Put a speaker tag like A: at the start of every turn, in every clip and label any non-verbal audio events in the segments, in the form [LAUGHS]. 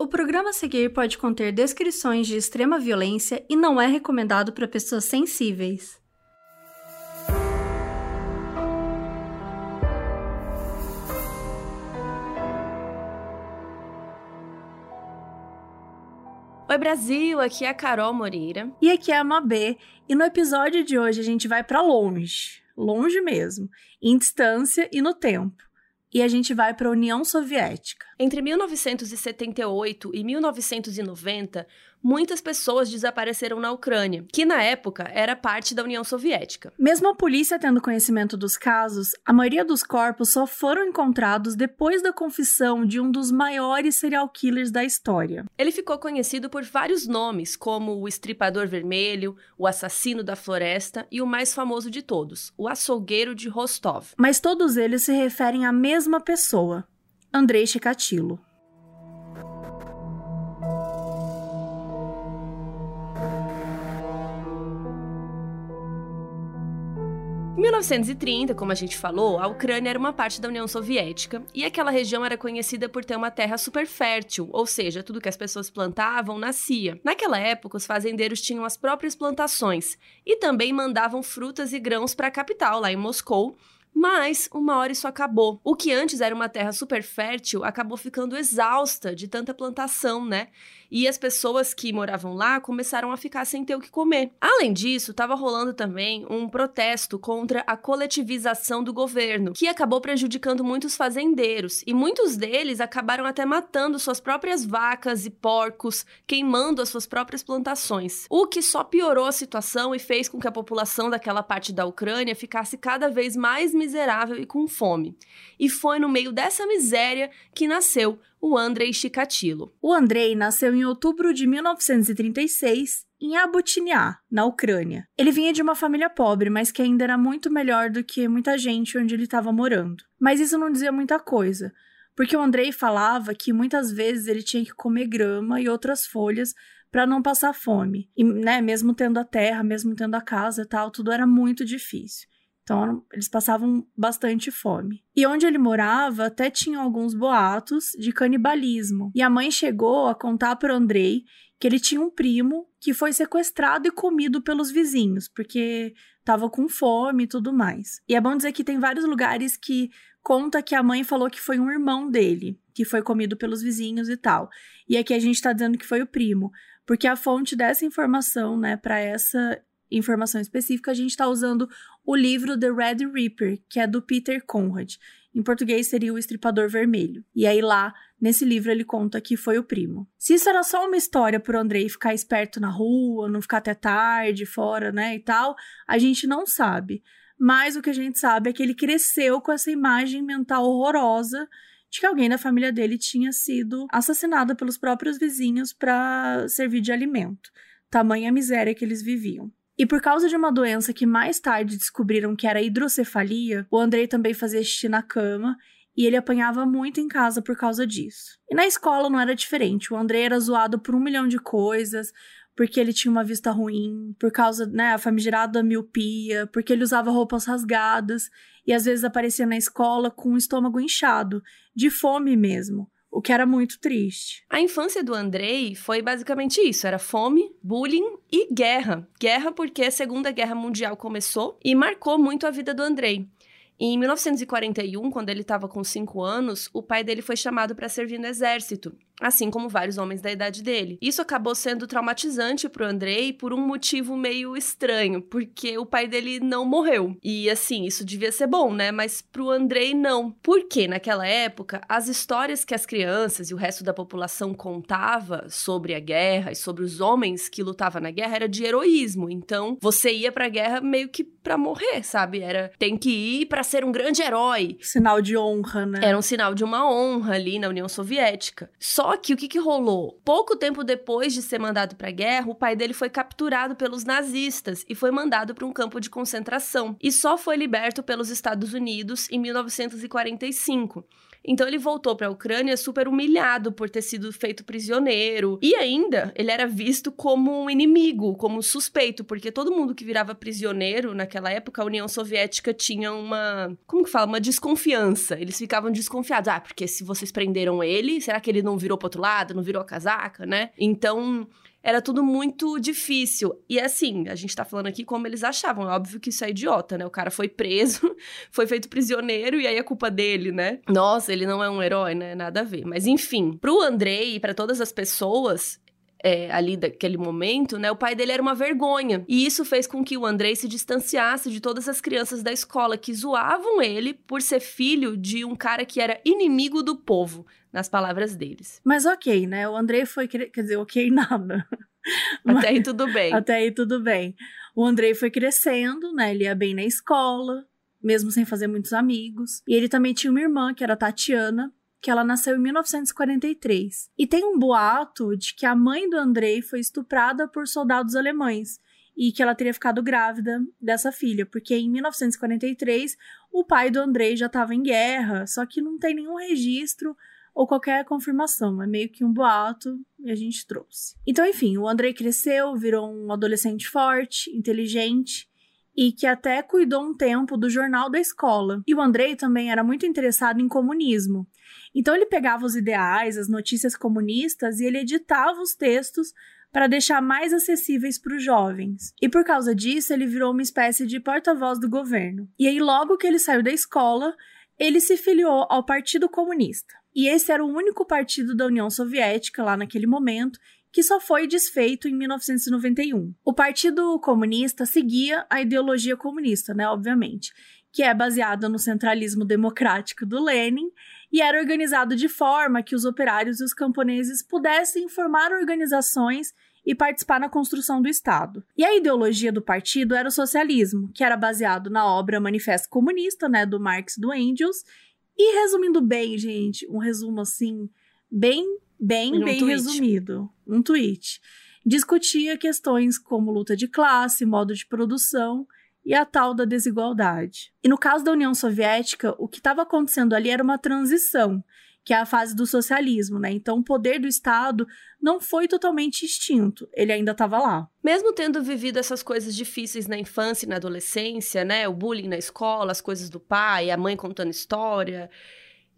A: O programa a seguir pode conter descrições de extrema violência e não é recomendado para pessoas sensíveis.
B: Oi Brasil, aqui é a Carol Moreira.
A: E aqui é a Mabê, e no episódio de hoje a gente vai para longe, longe mesmo, em distância e no tempo e a gente vai para a União Soviética.
B: Entre 1978 e 1990, muitas pessoas desapareceram na Ucrânia, que na época era parte da União Soviética.
A: Mesmo a polícia tendo conhecimento dos casos, a maioria dos corpos só foram encontrados depois da confissão de um dos maiores serial killers da história.
B: Ele ficou conhecido por vários nomes, como o Estripador Vermelho, o Assassino da Floresta e o mais famoso de todos, o Açougueiro de Rostov.
A: Mas todos eles se referem à mesma pessoa, Andrei Chikatilo.
B: Em 1930, como a gente falou, a Ucrânia era uma parte da União Soviética e aquela região era conhecida por ter uma terra super fértil, ou seja, tudo que as pessoas plantavam nascia. Naquela época, os fazendeiros tinham as próprias plantações e também mandavam frutas e grãos para a capital, lá em Moscou, mas uma hora isso acabou. O que antes era uma terra super fértil acabou ficando exausta de tanta plantação, né? E as pessoas que moravam lá começaram a ficar sem ter o que comer. Além disso, estava rolando também um protesto contra a coletivização do governo, que acabou prejudicando muitos fazendeiros, e muitos deles acabaram até matando suas próprias vacas e porcos, queimando as suas próprias plantações. O que só piorou a situação e fez com que a população daquela parte da Ucrânia ficasse cada vez mais miserável e com fome. E foi no meio dessa miséria que nasceu o Andrei Chikatilo.
A: O Andrei nasceu em outubro de 1936 em Abutinia, na Ucrânia. Ele vinha de uma família pobre, mas que ainda era muito melhor do que muita gente onde ele estava morando. Mas isso não dizia muita coisa, porque o Andrei falava que muitas vezes ele tinha que comer grama e outras folhas para não passar fome. E, né, mesmo tendo a terra, mesmo tendo a casa e tal, tudo era muito difícil. Então, eles passavam bastante fome. E onde ele morava, até tinha alguns boatos de canibalismo. E a mãe chegou a contar para Andrei que ele tinha um primo que foi sequestrado e comido pelos vizinhos, porque estava com fome e tudo mais. E é bom dizer que tem vários lugares que conta que a mãe falou que foi um irmão dele, que foi comido pelos vizinhos e tal. E aqui a gente está dizendo que foi o primo, porque a fonte dessa informação, né, para essa informação específica, a gente está usando o livro The Red Reaper, que é do Peter Conrad. Em português seria o Estripador Vermelho. E aí lá, nesse livro, ele conta que foi o primo. Se isso era só uma história pro Andrei ficar esperto na rua, não ficar até tarde fora, né, e tal, a gente não sabe. Mas o que a gente sabe é que ele cresceu com essa imagem mental horrorosa de que alguém da família dele tinha sido assassinado pelos próprios vizinhos para servir de alimento. Tamanha miséria que eles viviam. E por causa de uma doença que mais tarde descobriram que era hidrocefalia, o Andrei também fazia xixi na cama e ele apanhava muito em casa por causa disso. E na escola não era diferente. O Andrei era zoado por um milhão de coisas, porque ele tinha uma vista ruim, por causa, né, a famigerada miopia, porque ele usava roupas rasgadas e às vezes aparecia na escola com o estômago inchado, de fome mesmo o que era muito triste.
B: A infância do Andrei foi basicamente isso: era fome, bullying e guerra. Guerra porque a Segunda Guerra Mundial começou e marcou muito a vida do Andrei. Em 1941, quando ele estava com 5 anos, o pai dele foi chamado para servir no exército assim como vários homens da idade dele. Isso acabou sendo traumatizante pro Andrei por um motivo meio estranho, porque o pai dele não morreu. E assim, isso devia ser bom, né? Mas pro Andrei não. Porque naquela época, as histórias que as crianças e o resto da população contava sobre a guerra e sobre os homens que lutavam na guerra era de heroísmo. Então, você ia pra guerra meio que pra morrer, sabe? Era tem que ir para ser um grande herói.
A: Sinal de honra, né?
B: Era um sinal de uma honra ali na União Soviética. Só que o que, que rolou? Pouco tempo depois de ser mandado para a guerra, o pai dele foi capturado pelos nazistas e foi mandado para um campo de concentração. E só foi liberto pelos Estados Unidos em 1945. Então ele voltou para a Ucrânia super humilhado por ter sido feito prisioneiro. E ainda ele era visto como um inimigo, como um suspeito, porque todo mundo que virava prisioneiro naquela época, a União Soviética tinha uma, como que fala, uma desconfiança. Eles ficavam desconfiados. Ah, porque se vocês prenderam ele, será que ele não virou pro outro lado, não virou a casaca, né? Então, era tudo muito difícil. E assim, a gente tá falando aqui como eles achavam. É óbvio que isso é idiota, né? O cara foi preso, [LAUGHS] foi feito prisioneiro e aí é culpa dele, né? Nossa, ele não é um herói, né? Nada a ver. Mas enfim, pro Andrei e para todas as pessoas, é, ali daquele momento, né, o pai dele era uma vergonha. E isso fez com que o Andrei se distanciasse de todas as crianças da escola que zoavam ele por ser filho de um cara que era inimigo do povo, nas palavras deles.
A: Mas ok, né? O Andrei foi. Quer dizer, ok, [LAUGHS] nada.
B: Até aí tudo bem.
A: Até aí tudo bem. O Andrei foi crescendo, né? Ele ia bem na escola, mesmo sem fazer muitos amigos. E ele também tinha uma irmã, que era a Tatiana, que ela nasceu em 1943. E tem um boato de que a mãe do Andrei foi estuprada por soldados alemães e que ela teria ficado grávida dessa filha, porque em 1943 o pai do Andrei já estava em guerra, só que não tem nenhum registro ou qualquer confirmação, é meio que um boato e a gente trouxe. Então, enfim, o Andrei cresceu, virou um adolescente forte, inteligente e que até cuidou um tempo do jornal da escola. E o Andrei também era muito interessado em comunismo. Então ele pegava os ideais, as notícias comunistas e ele editava os textos para deixar mais acessíveis para os jovens. E por causa disso, ele virou uma espécie de porta-voz do governo. E aí, logo que ele saiu da escola, ele se filiou ao Partido Comunista. E esse era o único partido da União Soviética lá naquele momento que só foi desfeito em 1991. O Partido Comunista seguia a ideologia comunista, né, obviamente, que é baseada no centralismo democrático do Lenin e era organizado de forma que os operários e os camponeses pudessem formar organizações e participar na construção do Estado. E a ideologia do partido era o socialismo, que era baseado na obra Manifesto Comunista, né, do Marx e do Engels. E resumindo bem, gente, um resumo assim, bem bem, um bem tweet. resumido, um tweet. Discutia questões como luta de classe, modo de produção e a tal da desigualdade. E no caso da União Soviética, o que estava acontecendo ali era uma transição, que é a fase do socialismo, né? Então o poder do Estado não foi totalmente extinto, ele ainda estava lá.
B: Mesmo tendo vivido essas coisas difíceis na infância e na adolescência, né? O bullying na escola, as coisas do pai, a mãe contando história,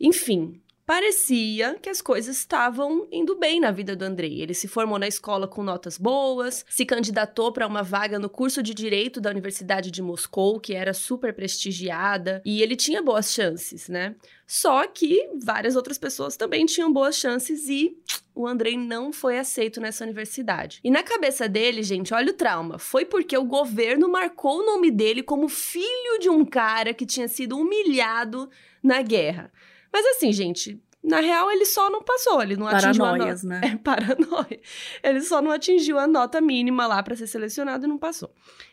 B: enfim, parecia que as coisas estavam indo bem na vida do Andrei. Ele se formou na escola com notas boas, se candidatou para uma vaga no curso de direito da Universidade de Moscou, que era super prestigiada, e ele tinha boas chances, né? Só que várias outras pessoas também tinham boas chances e o Andrei não foi aceito nessa universidade. E na cabeça dele, gente, olha o trauma. Foi porque o governo marcou o nome dele como filho de um cara que tinha sido humilhado na guerra. Mas assim, gente, na real, ele só não passou, ele não atingiu a nota.
A: né? [LAUGHS]
B: É, paranoia. Ele só não atingiu a nota mínima lá para ser selecionado e não passou.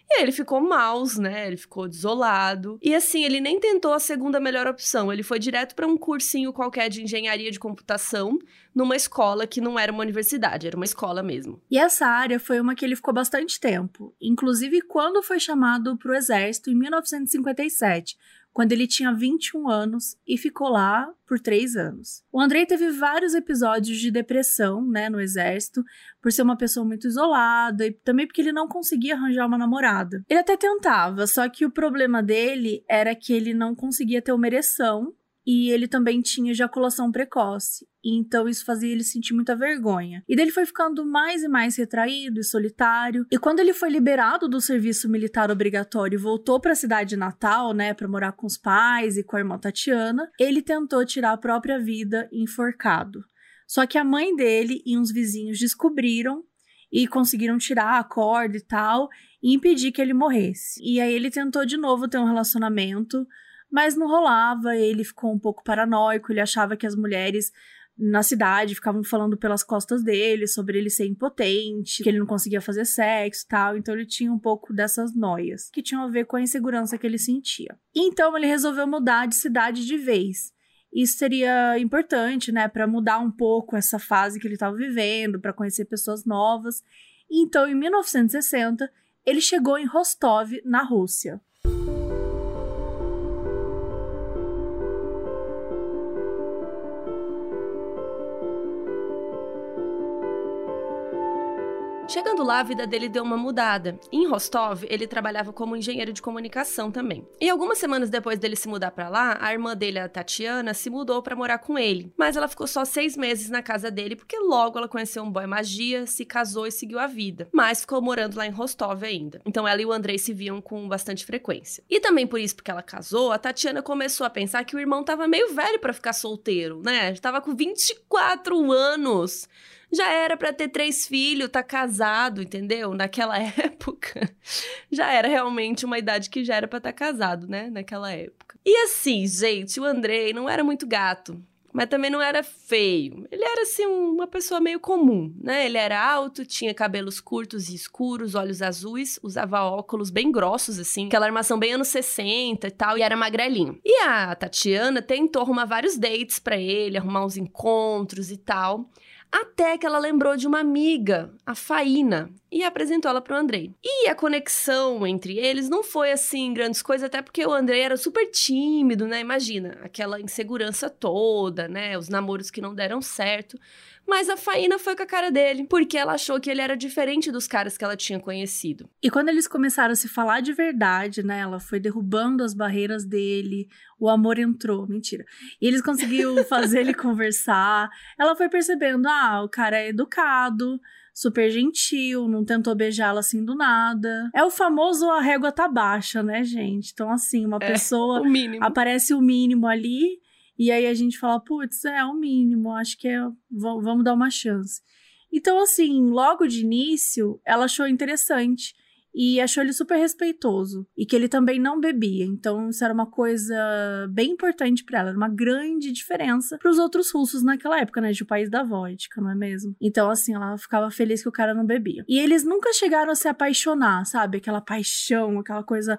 B: E aí ele ficou maus, né? Ele ficou desolado. E assim, ele nem tentou a segunda melhor opção. Ele foi direto para um cursinho qualquer de engenharia de computação numa escola que não era uma universidade, era uma escola mesmo.
A: E essa área foi uma que ele ficou bastante tempo, inclusive quando foi chamado para o exército em 1957 quando ele tinha 21 anos e ficou lá por três anos. O Andrei teve vários episódios de depressão, né, no exército, por ser uma pessoa muito isolada e também porque ele não conseguia arranjar uma namorada. Ele até tentava, só que o problema dele era que ele não conseguia ter uma ereção e ele também tinha ejaculação precoce. Então isso fazia ele sentir muita vergonha. E dele foi ficando mais e mais retraído e solitário. E quando ele foi liberado do serviço militar obrigatório e voltou para a cidade natal, né, para morar com os pais e com a irmã Tatiana, ele tentou tirar a própria vida enforcado. Só que a mãe dele e uns vizinhos descobriram e conseguiram tirar a corda e tal e impedir que ele morresse. E aí ele tentou de novo ter um relacionamento mas não rolava, ele ficou um pouco paranoico, ele achava que as mulheres na cidade ficavam falando pelas costas dele sobre ele ser impotente, que ele não conseguia fazer sexo e tal, então ele tinha um pouco dessas noias, que tinham a ver com a insegurança que ele sentia. Então ele resolveu mudar de cidade de vez. Isso seria importante, né, para mudar um pouco essa fase que ele estava vivendo, para conhecer pessoas novas. Então, em 1960, ele chegou em Rostov, na Rússia.
B: Chegando lá, a vida dele deu uma mudada. Em Rostov, ele trabalhava como engenheiro de comunicação também. E algumas semanas depois dele se mudar para lá, a irmã dele, a Tatiana, se mudou para morar com ele. Mas ela ficou só seis meses na casa dele, porque logo ela conheceu um boy magia, se casou e seguiu a vida. Mas ficou morando lá em Rostov ainda. Então ela e o Andrei se viam com bastante frequência. E também por isso, porque ela casou, a Tatiana começou a pensar que o irmão tava meio velho para ficar solteiro, né? Tava com 24 anos já era para ter três filhos, tá casado, entendeu? Naquela [LAUGHS] época, já era realmente uma idade que já era para estar tá casado, né? Naquela época. E assim, gente, o Andrei não era muito gato mas também não era feio. Ele era assim uma pessoa meio comum, né? Ele era alto, tinha cabelos curtos e escuros, olhos azuis, usava óculos bem grossos assim, aquela armação bem anos 60 e tal, e era magrelinho. E a Tatiana tentou arrumar vários dates para ele, arrumar uns encontros e tal. Até que ela lembrou de uma amiga, a Faína, e apresentou ela pro Andrei. E a conexão entre eles não foi assim grandes coisas, até porque o Andrei era super tímido, né? Imagina, aquela insegurança toda, né? Os namoros que não deram certo. Mas a Faína foi com a cara dele, porque ela achou que ele era diferente dos caras que ela tinha conhecido.
A: E quando eles começaram a se falar de verdade, né? Ela foi derrubando as barreiras dele, o amor entrou, mentira. E eles conseguiram [LAUGHS] fazer ele conversar. Ela foi percebendo, ah, o cara é educado, super gentil, não tentou beijá-la assim do nada. É o famoso a régua tá baixa, né, gente? Então, assim, uma é, pessoa.
B: O
A: aparece o mínimo ali e aí a gente fala, putz, é o mínimo, acho que é, vamos dar uma chance. Então, assim, logo de início, ela achou interessante e achou ele super respeitoso e que ele também não bebia. Então, isso era uma coisa bem importante para ela, era uma grande diferença para os outros russos naquela época, né, de o país da vodka, não é mesmo? Então, assim, ela ficava feliz que o cara não bebia. E eles nunca chegaram a se apaixonar, sabe? Aquela paixão, aquela coisa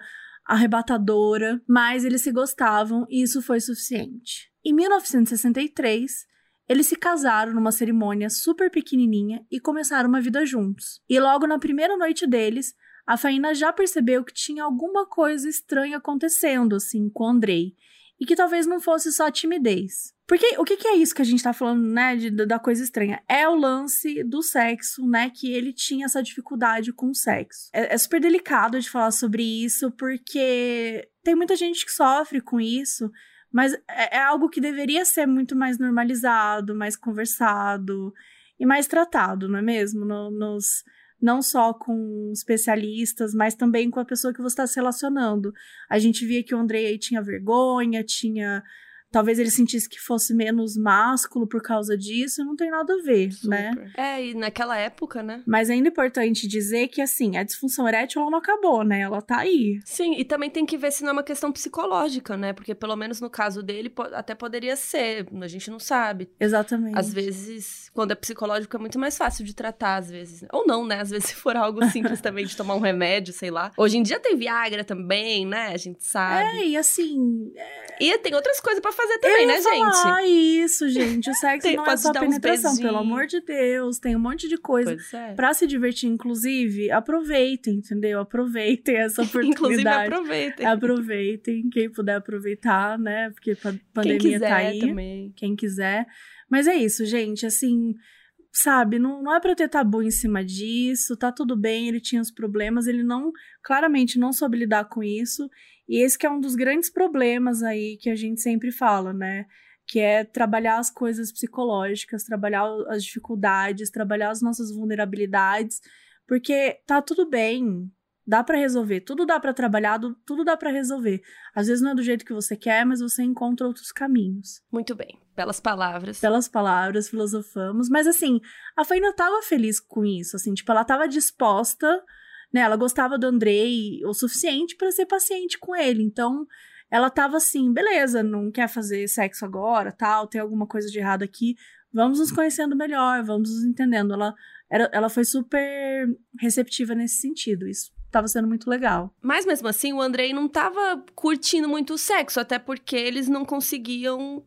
A: arrebatadora, mas eles se gostavam e isso foi suficiente. Em 1963, eles se casaram numa cerimônia super pequenininha e começaram uma vida juntos. E logo na primeira noite deles, a Faina já percebeu que tinha alguma coisa estranha acontecendo assim com o Andrei e que talvez não fosse só timidez. Porque o que, que, é isso que a gente tá falando, né, de, da coisa estranha? É o lance do sexo, né, que ele tinha essa dificuldade com o sexo. É, é super delicado de falar sobre isso, porque tem muita gente que sofre com isso, mas é, é algo que deveria ser muito mais normalizado, mais conversado e mais tratado, não é mesmo? No, nos, não só com especialistas, mas também com a pessoa que você está se relacionando. A gente via que o Andrei tinha vergonha, tinha talvez ele sentisse que fosse menos másculo por causa disso, não tem nada a ver, né? Super.
B: né? É, e naquela época, né?
A: Mas é ainda importante dizer que, assim, a disfunção erétil ela não acabou, né? Ela tá aí.
B: Sim, e também tem que ver se não é uma questão psicológica, né? Porque pelo menos no caso dele, até poderia ser, a gente não sabe.
A: Exatamente.
B: Às vezes, quando é psicológico, é muito mais fácil de tratar, às vezes. Ou não, né? Às vezes, se for algo [LAUGHS] simples também, de tomar um remédio, sei lá. Hoje em dia tem Viagra também, né? A gente sabe.
A: É, e assim...
B: É... E tem outras coisas para fazer também, né, gente?
A: Ah, isso, gente. O [LAUGHS] sexo não é só penetração, pelo amor de Deus. Tem um monte de coisa é. para se divertir. Inclusive, aproveitem, entendeu? Aproveitem essa [LAUGHS] oportunidade.
B: Inclusive, aproveitem.
A: Aproveitem. Quem puder aproveitar, né? Porque a pandemia Quem quiser tá aí.
B: Também.
A: Quem quiser. Mas é isso, gente. Assim, sabe, não, não é pra ter tabu em cima disso, tá tudo bem, ele tinha os problemas, ele não, claramente não soube lidar com isso, e esse que é um dos grandes problemas aí que a gente sempre fala, né? Que é trabalhar as coisas psicológicas, trabalhar as dificuldades, trabalhar as nossas vulnerabilidades, porque tá tudo bem, dá para resolver, tudo dá para trabalhar, tudo dá para resolver. Às vezes não é do jeito que você quer, mas você encontra outros caminhos.
B: Muito bem, pelas palavras.
A: Pelas palavras, filosofamos, mas assim, a Faina tava feliz com isso, assim, tipo, ela tava disposta né? Ela gostava do Andrei o suficiente para ser paciente com ele. Então, ela tava assim, beleza, não quer fazer sexo agora, tal, tem alguma coisa de errado aqui. Vamos nos conhecendo melhor, vamos nos entendendo. Ela, era, ela foi super receptiva nesse sentido. Isso tava sendo muito legal.
B: Mas mesmo assim, o Andrei não tava curtindo muito o sexo, até porque eles não conseguiam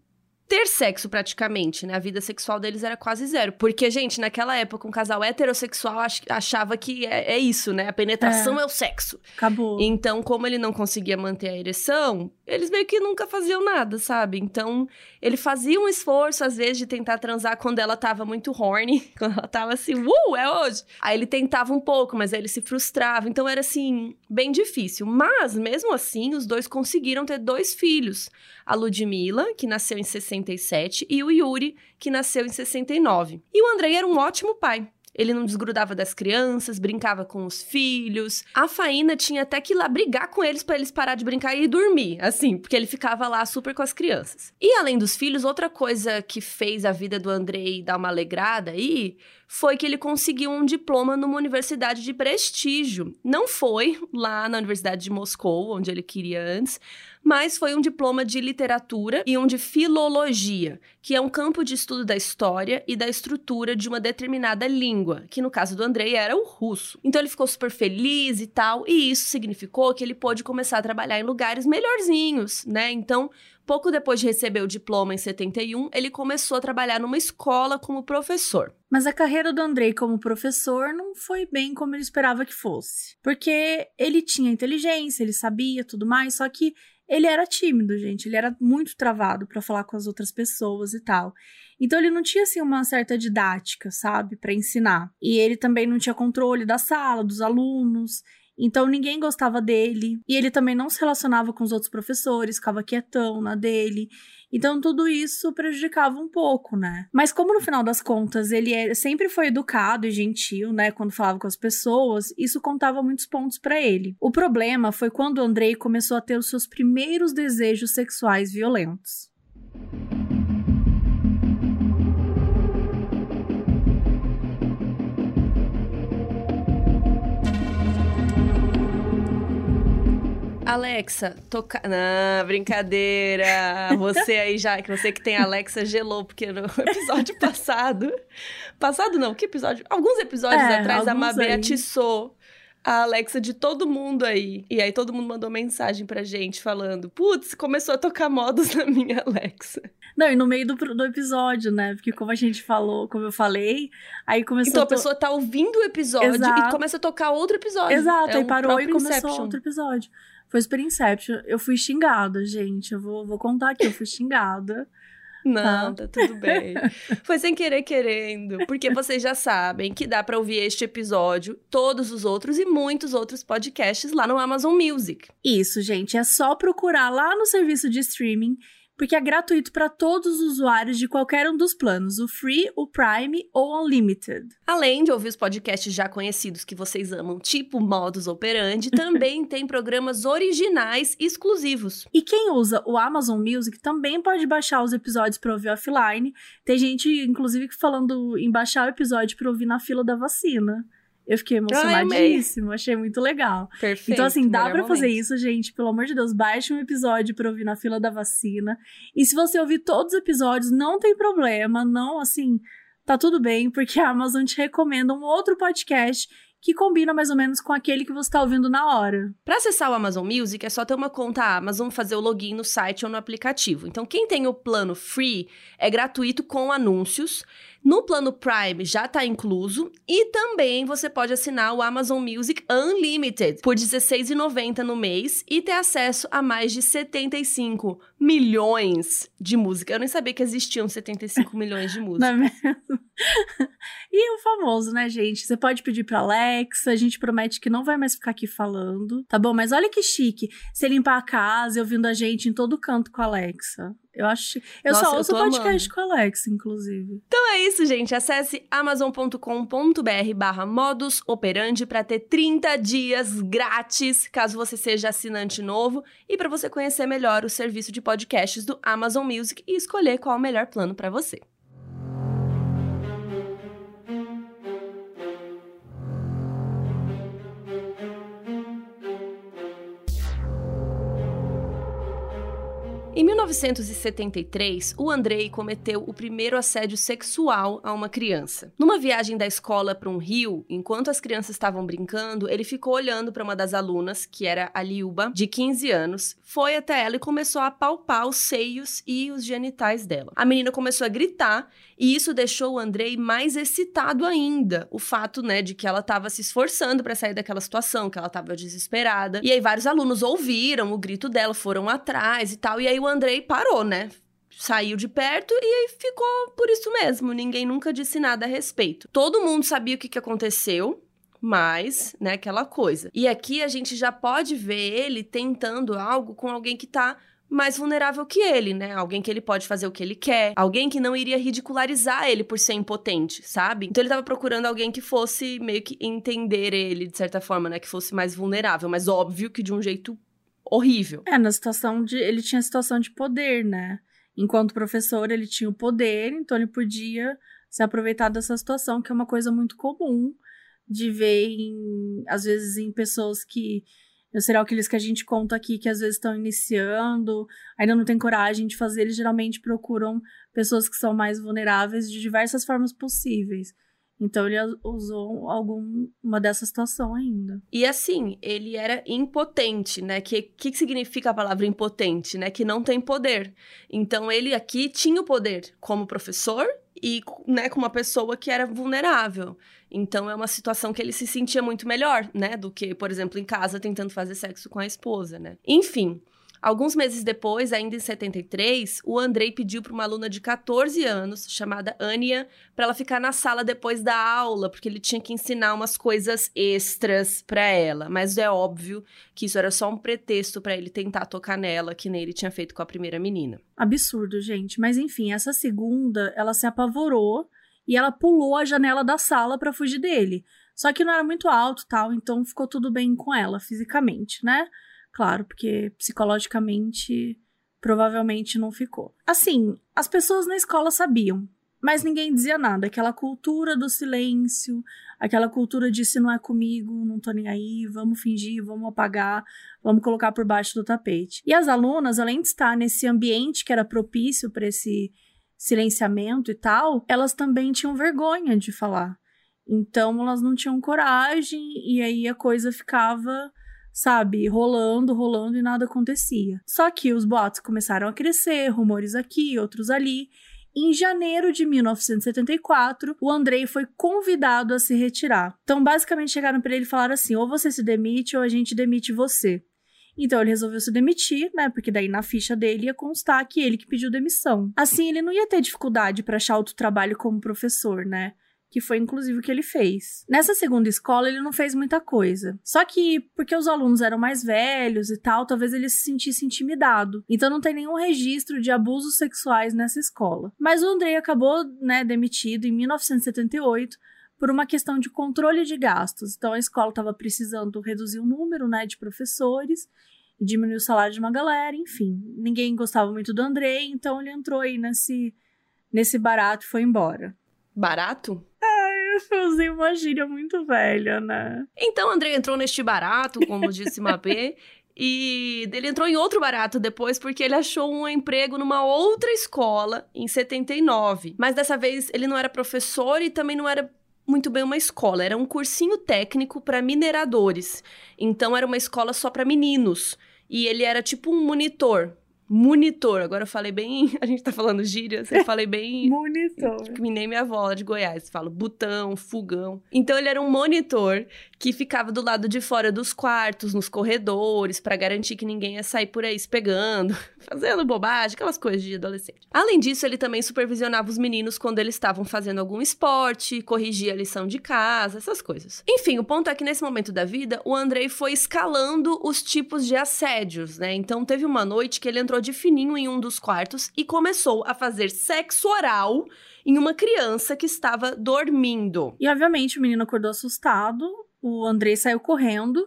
B: ter sexo praticamente, né? A vida sexual deles era quase zero. Porque, gente, naquela época, um casal heterossexual achava que é, é isso, né? A penetração é. é. o sexo.
A: Acabou.
B: Então, como ele não conseguia manter a ereção, eles meio que nunca faziam nada, sabe? Então, ele fazia um esforço, às vezes, de tentar transar quando ela tava muito horny, [LAUGHS] quando ela tava assim, uh, é hoje. Aí ele tentava um pouco, mas aí ele se frustrava. Então, era assim, bem difícil. Mas, mesmo assim, os dois conseguiram ter dois filhos. A Ludmilla, que nasceu em 67, e o Yuri, que nasceu em 69. E o Andrei era um ótimo pai. Ele não desgrudava das crianças, brincava com os filhos. A Faína tinha até que ir lá brigar com eles para eles parar de brincar e dormir, assim, porque ele ficava lá super com as crianças. E além dos filhos, outra coisa que fez a vida do Andrei dar uma alegrada aí foi que ele conseguiu um diploma numa universidade de prestígio. Não foi lá na Universidade de Moscou, onde ele queria antes, mas foi um diploma de literatura e um de filologia, que é um campo de estudo da história e da estrutura de uma determinada língua, que no caso do Andrei era o russo. Então ele ficou super feliz e tal, e isso significou que ele pôde começar a trabalhar em lugares melhorzinhos, né? Então, pouco depois de receber o diploma em 71, ele começou a trabalhar numa escola como professor.
A: Mas a carreira do Andrei como professor não foi bem como ele esperava que fosse. Porque ele tinha inteligência, ele sabia tudo mais, só que ele era tímido, gente. Ele era muito travado para falar com as outras pessoas e tal. Então ele não tinha assim uma certa didática, sabe, para ensinar. E ele também não tinha controle da sala, dos alunos. Então ninguém gostava dele. E ele também não se relacionava com os outros professores, ficava quietão na dele. Então tudo isso prejudicava um pouco, né? Mas como no final das contas ele é, sempre foi educado e gentil, né, quando falava com as pessoas, isso contava muitos pontos para ele. O problema foi quando Andrei começou a ter os seus primeiros desejos sexuais violentos.
B: Alexa, toca. Não, brincadeira. Você aí já, que você que tem Alexa, gelou, porque no [LAUGHS] episódio passado. Passado não, que episódio? Alguns episódios é, atrás, a Mabê aí. atiçou a Alexa de todo mundo aí. E aí todo mundo mandou mensagem pra gente falando: putz, começou a tocar modos na minha Alexa.
A: Não, e no meio do, do episódio, né? Porque como a gente falou, como eu falei, aí começou.
B: Então a, to... pessoa tá ouvindo o episódio Exato. e começa a tocar outro episódio.
A: Exato, é aí um parou e começou outro episódio. Foi Super Inception. Eu fui xingada, gente. Eu vou, vou contar aqui, eu fui xingada.
B: Não, tá. tá tudo bem. [LAUGHS] Foi sem querer querendo, porque vocês já sabem que dá para ouvir este episódio, todos os outros e muitos outros podcasts lá no Amazon Music.
A: Isso, gente, é só procurar lá no serviço de streaming porque é gratuito para todos os usuários de qualquer um dos planos, o Free, o Prime ou Unlimited.
B: Além de ouvir os podcasts já conhecidos que vocês amam, tipo Modus Operandi, [LAUGHS] também tem programas originais exclusivos.
A: E quem usa o Amazon Music também pode baixar os episódios para ouvir offline. Tem gente, inclusive, falando em baixar o episódio para ouvir na fila da vacina. Eu fiquei emocionadíssimo, achei muito legal.
B: Perfeito.
A: Então, assim, dá para fazer isso, gente. Pelo amor de Deus, baixe um episódio pra ouvir na fila da vacina. E se você ouvir todos os episódios, não tem problema, não, assim, tá tudo bem, porque a Amazon te recomenda um outro podcast que combina mais ou menos com aquele que você está ouvindo na hora.
B: Para acessar o Amazon Music é só ter uma conta Amazon, fazer o login no site ou no aplicativo. Então, quem tem o plano free é gratuito com anúncios. No plano Prime já está incluso e também você pode assinar o Amazon Music Unlimited por R$16,90 no mês e ter acesso a mais de 75 milhões de música. Eu nem sabia que existiam 75 milhões de músicas. [LAUGHS] Não é mesmo? [LAUGHS]
A: e o famoso, né, gente? Você pode pedir pra Alexa, a gente promete que não vai mais ficar aqui falando, tá bom? Mas olha que chique, você limpar a casa e ouvindo a gente em todo canto com a Alexa. Eu acho. Eu Nossa, só ouço podcast amando. com a Alexa, inclusive.
B: Então é isso, gente. Acesse amazon.com.br barra modus operandi para ter 30 dias grátis, caso você seja assinante novo, e para você conhecer melhor o serviço de podcasts do Amazon Music e escolher qual é o melhor plano para você. Em 1973, o Andrei cometeu o primeiro assédio sexual a uma criança. Numa viagem da escola para um rio, enquanto as crianças estavam brincando, ele ficou olhando para uma das alunas, que era a Liuba, de 15 anos, foi até ela e começou a palpar os seios e os genitais dela. A menina começou a gritar e isso deixou o Andrei mais excitado ainda. O fato, né, de que ela estava se esforçando para sair daquela situação, que ela estava desesperada. E aí vários alunos ouviram o grito dela, foram atrás e tal. E aí o Andrei parou, né? saiu de perto e aí ficou por isso mesmo. Ninguém nunca disse nada a respeito. Todo mundo sabia o que, que aconteceu. Mas, né, aquela coisa. E aqui a gente já pode ver ele tentando algo com alguém que tá mais vulnerável que ele, né? Alguém que ele pode fazer o que ele quer, alguém que não iria ridicularizar ele por ser impotente, sabe? Então ele tava procurando alguém que fosse meio que entender ele de certa forma, né? Que fosse mais vulnerável, mas óbvio que de um jeito horrível.
A: É, na situação de. Ele tinha situação de poder, né? Enquanto professor, ele tinha o poder, então ele podia se aproveitar dessa situação, que é uma coisa muito comum de ver, em, às vezes, em pessoas que os serial killers que a gente conta aqui, que às vezes estão iniciando, ainda não tem coragem de fazer, eles geralmente procuram pessoas que são mais vulneráveis de diversas formas possíveis. Então ele usou alguma dessa situação ainda.
B: E assim, ele era impotente, né? Que que significa a palavra impotente, né? Que não tem poder. Então ele aqui tinha o poder como professor e, né, com uma pessoa que era vulnerável. Então é uma situação que ele se sentia muito melhor, né, do que, por exemplo, em casa tentando fazer sexo com a esposa, né? Enfim, Alguns meses depois, ainda em 73, o Andrei pediu para uma aluna de 14 anos, chamada Ania, para ela ficar na sala depois da aula, porque ele tinha que ensinar umas coisas extras para ela. Mas é óbvio que isso era só um pretexto para ele tentar tocar nela, que nem ele tinha feito com a primeira menina.
A: Absurdo, gente. Mas enfim, essa segunda, ela se apavorou e ela pulou a janela da sala para fugir dele. Só que não era muito alto, tal, então ficou tudo bem com ela fisicamente, né? Claro, porque psicologicamente provavelmente não ficou. Assim, as pessoas na escola sabiam, mas ninguém dizia nada. Aquela cultura do silêncio, aquela cultura de se não é comigo, não tô nem aí, vamos fingir, vamos apagar, vamos colocar por baixo do tapete. E as alunas, além de estar nesse ambiente que era propício para esse silenciamento e tal, elas também tinham vergonha de falar. Então elas não tinham coragem e aí a coisa ficava sabe, rolando, rolando e nada acontecia. Só que os boatos começaram a crescer, rumores aqui, outros ali. Em janeiro de 1974, o Andrei foi convidado a se retirar. Então, basicamente, chegaram para ele e falaram assim: ou você se demite ou a gente demite você. Então ele resolveu se demitir, né? Porque daí na ficha dele ia constar que ele que pediu demissão. Assim, ele não ia ter dificuldade para achar outro trabalho como professor, né? Que foi inclusive o que ele fez. Nessa segunda escola, ele não fez muita coisa. Só que, porque os alunos eram mais velhos e tal, talvez ele se sentisse intimidado. Então não tem nenhum registro de abusos sexuais nessa escola. Mas o Andrei acabou, né, demitido em 1978 por uma questão de controle de gastos. Então a escola estava precisando reduzir o número, né, de professores diminuir o salário de uma galera, enfim. Ninguém gostava muito do Andrei, então ele entrou aí nesse nesse barato e foi embora.
B: Barato?
A: Eu usei uma gíria muito velha, né?
B: Então André entrou neste barato, como disse Mapê. [LAUGHS] E ele entrou em outro barato depois porque ele achou um emprego numa outra escola em 79. Mas dessa vez ele não era professor e também não era muito bem uma escola, era um cursinho técnico para mineradores. Então era uma escola só para meninos. E ele era tipo um monitor, monitor. Agora eu falei bem. [LAUGHS] A gente tá falando gírias, eu falei bem. [LAUGHS]
A: monitor.
B: Que nem minha avó de Goiás. Fala botão, fogão. Então ele era um monitor que ficava do lado de fora dos quartos, nos corredores, para garantir que ninguém ia sair por aí se pegando, [LAUGHS] fazendo bobagem, aquelas coisas de adolescente. Além disso, ele também supervisionava os meninos quando eles estavam fazendo algum esporte, corrigia a lição de casa, essas coisas. Enfim, o ponto é que nesse momento da vida, o Andrei foi escalando os tipos de assédios, né? Então teve uma noite que ele entrou de fininho em um dos quartos e começou a fazer sexo oral em uma criança que estava dormindo.
A: E obviamente o menino acordou assustado, o Andrei saiu correndo.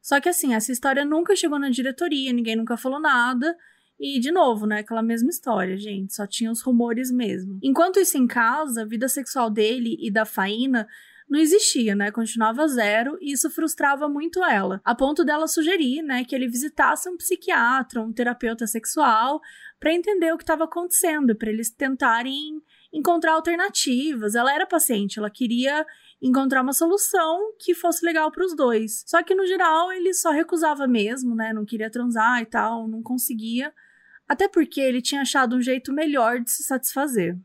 A: Só que assim, essa história nunca chegou na diretoria, ninguém nunca falou nada. E, de novo, né? Aquela mesma história, gente. Só tinha os rumores mesmo. Enquanto isso em casa, a vida sexual dele e da Faína não existia, né? Continuava zero e isso frustrava muito ela, a ponto dela sugerir, né, que ele visitasse um psiquiatra, um terapeuta sexual, para entender o que estava acontecendo, para eles tentarem encontrar alternativas. Ela era paciente, ela queria encontrar uma solução que fosse legal para os dois. Só que no geral ele só recusava mesmo, né? Não queria transar e tal, não conseguia. Até porque ele tinha achado um jeito melhor de se satisfazer.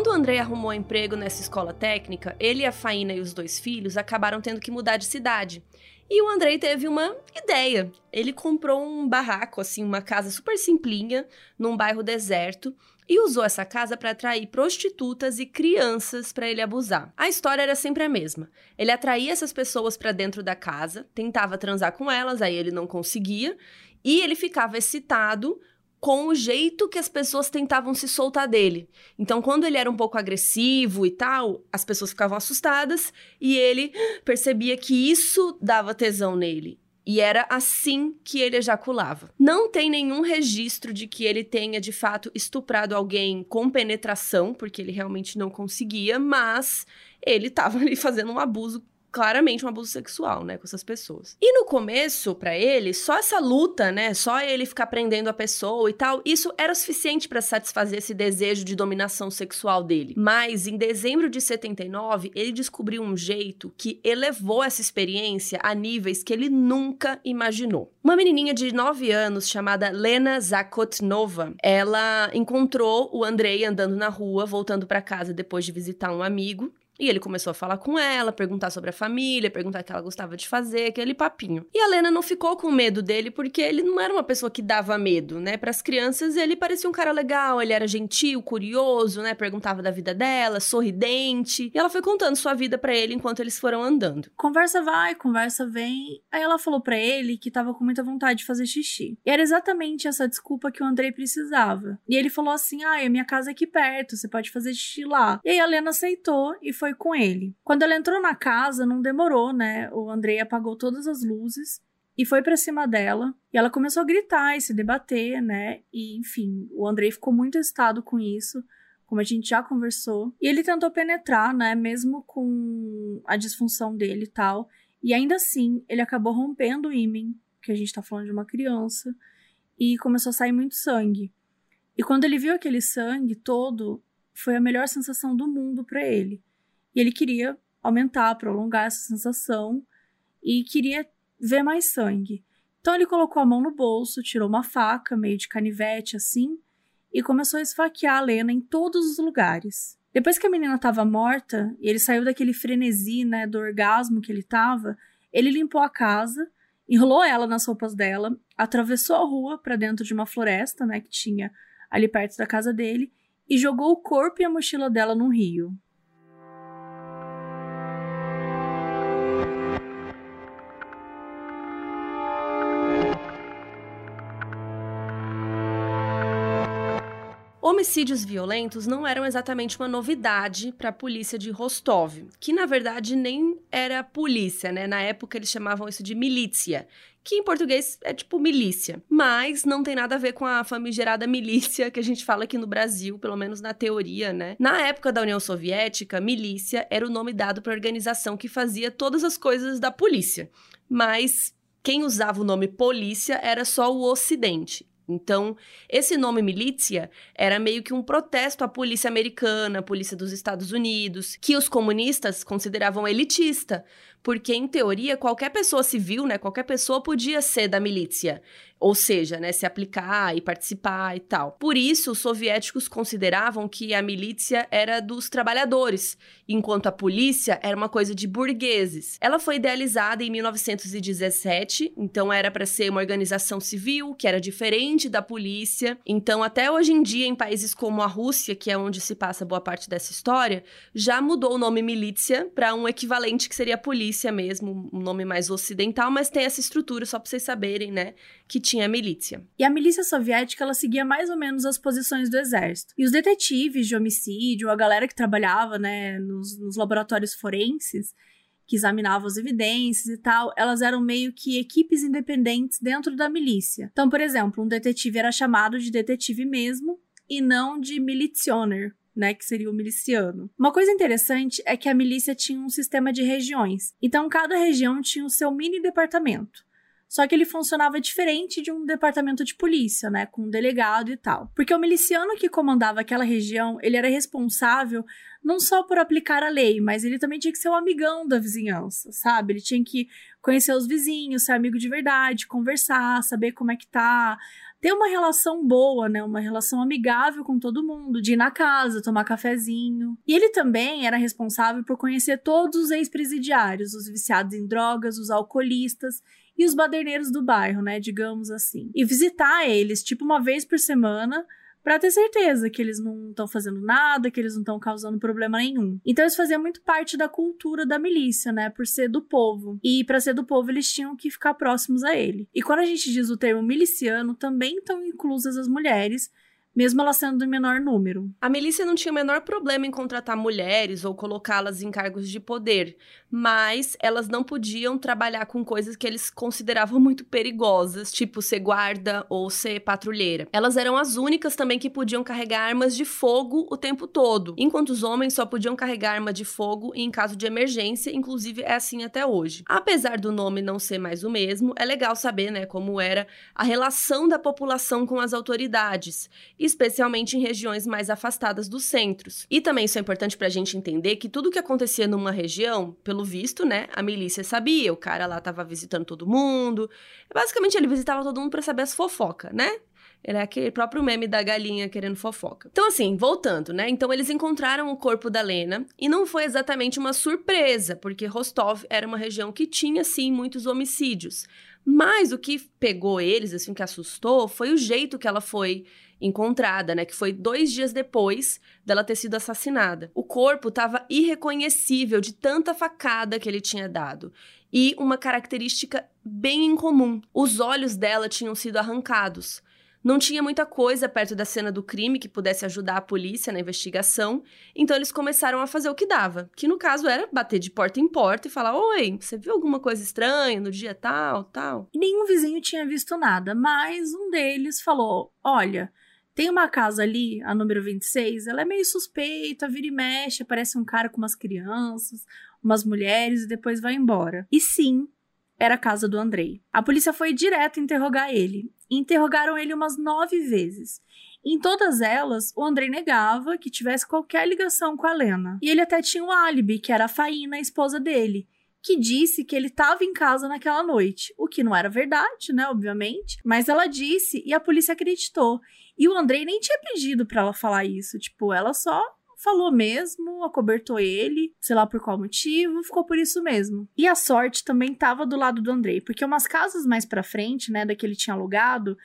B: Quando o André arrumou emprego nessa escola técnica, ele, a Faína e os dois filhos acabaram tendo que mudar de cidade. E o Andrei teve uma ideia. Ele comprou um barraco, assim, uma casa super simplinha, num bairro deserto, e usou essa casa para atrair prostitutas e crianças para ele abusar. A história era sempre a mesma. Ele atraía essas pessoas para dentro da casa, tentava transar com elas, aí ele não conseguia, e ele ficava excitado com o jeito que as pessoas tentavam se soltar dele. Então, quando ele era um pouco agressivo e tal, as pessoas ficavam assustadas e ele percebia que isso dava tesão nele. E era assim que ele ejaculava. Não tem nenhum registro de que ele tenha de fato estuprado alguém com penetração, porque ele realmente não conseguia, mas ele estava ali fazendo um abuso claramente um abuso sexual, né, com essas pessoas. E no começo, para ele, só essa luta, né, só ele ficar prendendo a pessoa e tal, isso era suficiente para satisfazer esse desejo de dominação sexual dele. Mas em dezembro de 79, ele descobriu um jeito que elevou essa experiência a níveis que ele nunca imaginou. Uma menininha de 9 anos chamada Lena Zakotnova, ela encontrou o Andrei andando na rua, voltando para casa depois de visitar um amigo, e ele começou a falar com ela, perguntar sobre a família, perguntar o que ela gostava de fazer, aquele papinho. E a Lena não ficou com medo dele porque ele não era uma pessoa que dava medo, né? Para as crianças ele parecia um cara legal, ele era gentil, curioso, né? Perguntava da vida dela, sorridente. E ela foi contando sua vida para ele enquanto eles foram andando.
A: Conversa vai, conversa vem. Aí ela falou para ele que tava com muita vontade de fazer xixi. E era exatamente essa desculpa que o Andrei precisava. E ele falou assim: "Ah, a minha casa é aqui perto, você pode fazer xixi lá". E aí a Lena aceitou e foi foi com ele. Quando ela entrou na casa, não demorou, né? O Andrei apagou todas as luzes e foi para cima dela. E ela começou a gritar e se debater, né? E enfim, o Andrei ficou muito excitado com isso, como a gente já conversou. E ele tentou penetrar, né? Mesmo com a disfunção dele e tal. E ainda assim, ele acabou rompendo o ímen, que a gente tá falando de uma criança, e começou a sair muito sangue. E quando ele viu aquele sangue todo, foi a melhor sensação do mundo para ele. E ele queria aumentar, prolongar essa sensação e queria ver mais sangue. Então ele colocou a mão no bolso, tirou uma faca, meio de canivete assim, e começou a esfaquear a Lena em todos os lugares. Depois que a menina estava morta e ele saiu daquele frenesi, né, do orgasmo que ele estava, ele limpou a casa, enrolou ela nas roupas dela, atravessou a rua para dentro de uma floresta, né, que tinha ali perto da casa dele, e jogou o corpo e a mochila dela no rio.
B: Homicídios violentos não eram exatamente uma novidade para a polícia de Rostov, que na verdade nem era polícia, né? Na época eles chamavam isso de milícia, que em português é tipo milícia, mas não tem nada a ver com a famigerada milícia que a gente fala aqui no Brasil, pelo menos na teoria, né? Na época da União Soviética, milícia era o nome dado para a organização que fazia todas as coisas da polícia, mas quem usava o nome polícia era só o Ocidente. Então, esse nome milícia era meio que um protesto à polícia americana, à polícia dos Estados Unidos, que os comunistas consideravam elitista, porque em teoria qualquer pessoa civil, né, qualquer pessoa podia ser da milícia, ou seja, né, se aplicar e participar e tal. Por isso, os soviéticos consideravam que a milícia era dos trabalhadores, enquanto a polícia era uma coisa de burgueses. Ela foi idealizada em 1917, então era para ser uma organização civil que era diferente da polícia. Então, até hoje em dia, em países como a Rússia, que é onde se passa boa parte dessa história, já mudou o nome milícia para um equivalente que seria polícia milícia mesmo, um nome mais ocidental, mas tem essa estrutura, só pra vocês saberem, né, que tinha milícia.
A: E a milícia soviética, ela seguia mais ou menos as posições do exército. E os detetives de homicídio, a galera que trabalhava, né, nos, nos laboratórios forenses, que examinavam as evidências e tal, elas eram meio que equipes independentes dentro da milícia. Então, por exemplo, um detetive era chamado de detetive mesmo, e não de militioner, né, que seria o miliciano. Uma coisa interessante é que a milícia tinha um sistema de regiões, então cada região tinha o seu mini departamento. Só que ele funcionava diferente de um departamento de polícia, né, com um delegado e tal. Porque o miliciano que comandava aquela região, ele era responsável não só por aplicar a lei, mas ele também tinha que ser um amigão da vizinhança, sabe? Ele tinha que conhecer os vizinhos, ser amigo de verdade, conversar, saber como é que tá, ter uma relação boa, né? Uma relação amigável com todo mundo, de ir na casa, tomar cafezinho. E ele também era responsável por conhecer todos os ex-presidiários, os viciados em drogas, os alcoolistas e os baderneiros do bairro, né? Digamos assim. E visitar eles, tipo, uma vez por semana para ter certeza que eles não estão fazendo nada, que eles não estão causando problema nenhum. Então isso fazia muito parte da cultura da milícia, né, por ser do povo. E para ser do povo eles tinham que ficar próximos a ele. E quando a gente diz o termo miliciano, também estão inclusas as mulheres, mesmo ela sendo em menor número.
B: A milícia não tinha o menor problema em contratar mulheres ou colocá-las em cargos de poder, mas elas não podiam trabalhar com coisas que eles consideravam muito perigosas, tipo ser guarda ou ser patrulheira. Elas eram as únicas também que podiam carregar armas de fogo o tempo todo, enquanto os homens só podiam carregar arma de fogo em caso de emergência, inclusive é assim até hoje. Apesar do nome não ser mais o mesmo, é legal saber, né, como era a relação da população com as autoridades especialmente em regiões mais afastadas dos centros. E também isso é importante para a gente entender que tudo que acontecia numa região, pelo visto, né, a milícia sabia, o cara lá estava visitando todo mundo. Basicamente, ele visitava todo mundo para saber as fofocas, né? Ele é aquele próprio meme da galinha querendo fofoca. Então, assim, voltando, né? Então, eles encontraram o corpo da Lena e não foi exatamente uma surpresa, porque Rostov era uma região que tinha, sim, muitos homicídios. Mas o que pegou eles, assim, que assustou, foi o jeito que ela foi encontrada, né? Que foi dois dias depois dela ter sido assassinada. O corpo estava irreconhecível de tanta facada que ele tinha dado. E uma característica bem incomum: os olhos dela tinham sido arrancados. Não tinha muita coisa perto da cena do crime que pudesse ajudar a polícia na investigação, então eles começaram a fazer o que dava, que no caso era bater de porta em porta e falar: Oi, você viu alguma coisa estranha no dia tal, tal?
A: E nenhum vizinho tinha visto nada, mas um deles falou: Olha, tem uma casa ali, a número 26, ela é meio suspeita, vira e mexe, aparece um cara com umas crianças, umas mulheres e depois vai embora. E sim, era a casa do Andrei. A polícia foi direto interrogar ele. Interrogaram ele umas nove vezes. Em todas elas, o Andrei negava que tivesse qualquer ligação com a Lena. E ele até tinha um álibi, que era a Faína, a esposa dele, que disse que ele estava em casa naquela noite, o que não era verdade, né, obviamente, mas ela disse e a polícia acreditou. E o Andrei nem tinha pedido para ela falar isso, tipo, ela só falou mesmo, acobertou ele, sei lá por qual motivo, ficou por isso mesmo. E a sorte também tava do lado do Andrei, porque umas casas mais para frente, né, da que ele tinha alugado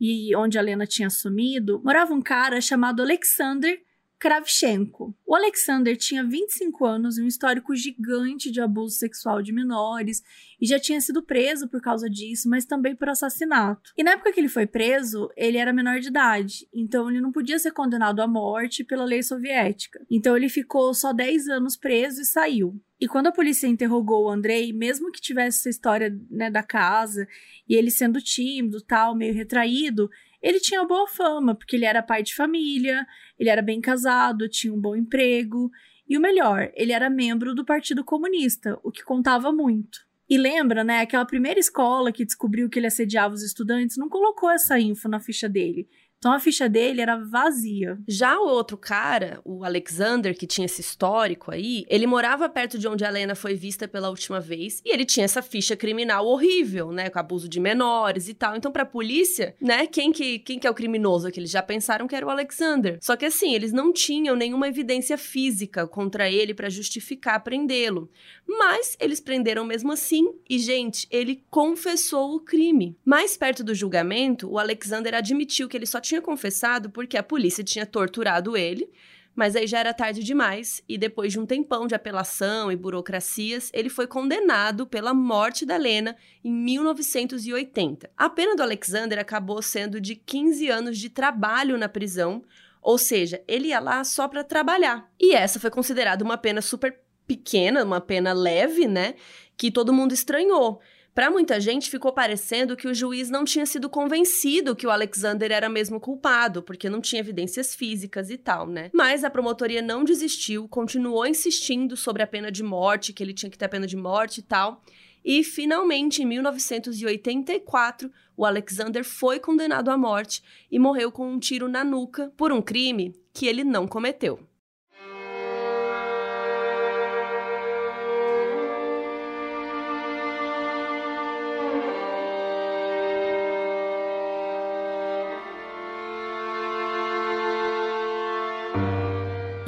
A: e onde a Lena tinha sumido, morava um cara chamado Alexander Kravchenko. O Alexander tinha 25 anos e um histórico gigante de abuso sexual de menores e já tinha sido preso por causa disso, mas também por assassinato. E na época que ele foi preso, ele era menor de idade, então ele não podia ser condenado à morte pela lei soviética. Então ele ficou só 10 anos preso e saiu. E quando a polícia interrogou o Andrei, mesmo que tivesse essa história né, da casa e ele sendo tímido, tal, meio retraído, ele tinha boa fama, porque ele era pai de família, ele era bem casado, tinha um bom emprego, e o melhor, ele era membro do Partido Comunista, o que contava muito. E lembra, né, aquela primeira escola que descobriu que ele assediava os estudantes não colocou essa info na ficha dele. Então a ficha dele era vazia.
B: Já o outro cara, o Alexander, que tinha esse histórico aí, ele morava perto de onde a Helena foi vista pela última vez e ele tinha essa ficha criminal horrível, né, com abuso de menores e tal. Então pra polícia, né, quem que, quem que é o criminoso aqui? Eles já pensaram que era o Alexander. Só que assim, eles não tinham nenhuma evidência física contra ele para justificar prendê-lo. Mas eles prenderam mesmo assim e, gente, ele confessou o crime. Mais perto do julgamento, o Alexander admitiu que ele só tinha tinha confessado porque a polícia tinha torturado ele, mas aí já era tarde demais e depois de um tempão de apelação e burocracias, ele foi condenado pela morte da Lena em 1980. A pena do Alexander acabou sendo de 15 anos de trabalho na prisão, ou seja, ele ia lá só para trabalhar. E essa foi considerada uma pena super pequena, uma pena leve, né, que todo mundo estranhou. Para muita gente ficou parecendo que o juiz não tinha sido convencido que o Alexander era mesmo culpado, porque não tinha evidências físicas e tal, né? Mas a promotoria não desistiu, continuou insistindo sobre a pena de morte, que ele tinha que ter a pena de morte e tal. E finalmente, em 1984, o Alexander foi condenado à morte e morreu com um tiro na nuca por um crime que ele não cometeu.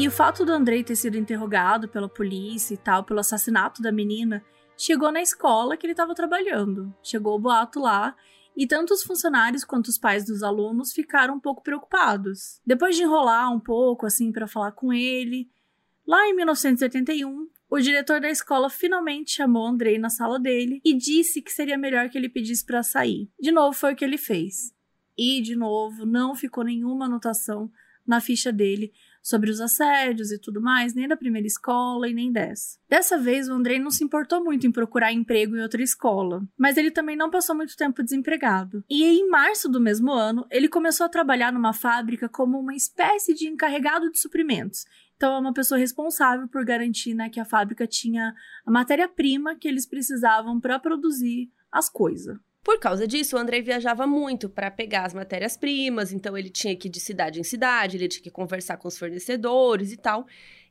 A: E o fato do Andrei ter sido interrogado pela polícia e tal, pelo assassinato da menina, chegou na escola que ele estava trabalhando. Chegou o boato lá e tanto os funcionários quanto os pais dos alunos ficaram um pouco preocupados. Depois de enrolar um pouco assim para falar com ele, lá em 1981, o diretor da escola finalmente chamou Andrei na sala dele e disse que seria melhor que ele pedisse para sair. De novo foi o que ele fez. E de novo não ficou nenhuma anotação na ficha dele sobre os assédios e tudo mais, nem da primeira escola e nem dessa. Dessa vez, o Andrei não se importou muito em procurar emprego em outra escola, mas ele também não passou muito tempo desempregado. E em março do mesmo ano, ele começou a trabalhar numa fábrica como uma espécie de encarregado de suprimentos. Então, é uma pessoa responsável por garantir né, que a fábrica tinha a matéria-prima que eles precisavam para produzir as coisas.
B: Por causa disso, o André viajava muito para pegar as matérias-primas, então ele tinha que ir de cidade em cidade, ele tinha que conversar com os fornecedores e tal.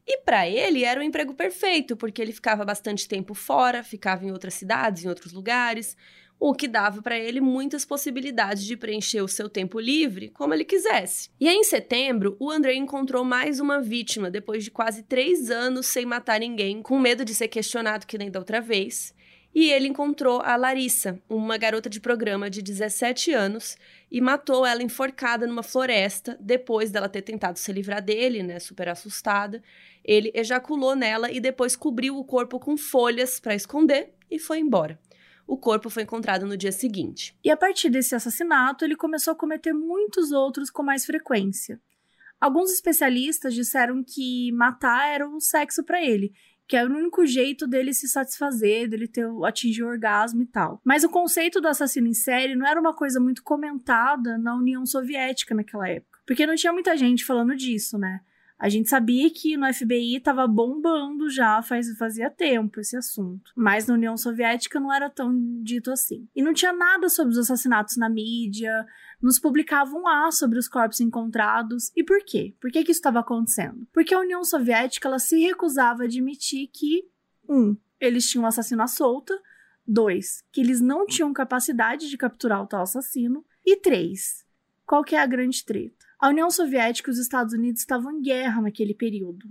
B: E para ele era o emprego perfeito, porque ele ficava bastante tempo fora, ficava em outras cidades, em outros lugares, o que dava para ele muitas possibilidades de preencher o seu tempo livre como ele quisesse. E aí, em setembro, o André encontrou mais uma vítima depois de quase três anos sem matar ninguém, com medo de ser questionado que nem da outra vez e ele encontrou a Larissa, uma garota de programa de 17 anos, e matou ela enforcada numa floresta depois dela ter tentado se livrar dele, né, super assustada. Ele ejaculou nela e depois cobriu o corpo com folhas para esconder e foi embora. O corpo foi encontrado no dia seguinte.
A: E a partir desse assassinato, ele começou a cometer muitos outros com mais frequência. Alguns especialistas disseram que matar era o sexo para ele que era o único jeito dele se satisfazer, dele ter atingir o orgasmo e tal. Mas o conceito do assassino em série não era uma coisa muito comentada na União Soviética naquela época, porque não tinha muita gente falando disso, né? A gente sabia que no FBI estava bombando já faz, fazia tempo esse assunto, mas na União Soviética não era tão dito assim. E não tinha nada sobre os assassinatos na mídia, nos publicavam lá sobre os corpos encontrados. E por quê? Por que, que isso estava acontecendo? Porque a União Soviética ela se recusava a admitir que, um, eles tinham um assassino à solta, dois, que eles não tinham capacidade de capturar o tal assassino, e três, qual que é a grande treta? A União Soviética e os Estados Unidos estavam em guerra naquele período.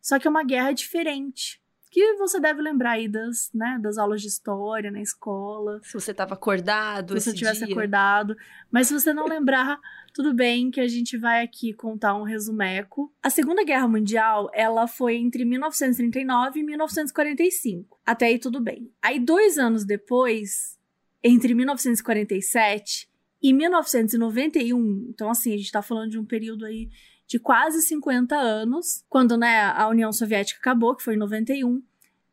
A: Só que é uma guerra diferente. Que você deve lembrar aí das, né, das aulas de história na escola.
B: Se você estava acordado,
A: se você tivesse
B: dia.
A: acordado. Mas se você não lembrar, tudo bem que a gente vai aqui contar um resumeco. A Segunda Guerra Mundial, ela foi entre 1939 e 1945. Até aí tudo bem. Aí dois anos depois, entre 1947 e 1991, então assim, a gente tá falando de um período aí de quase 50 anos, quando né, a União Soviética acabou, que foi em 91,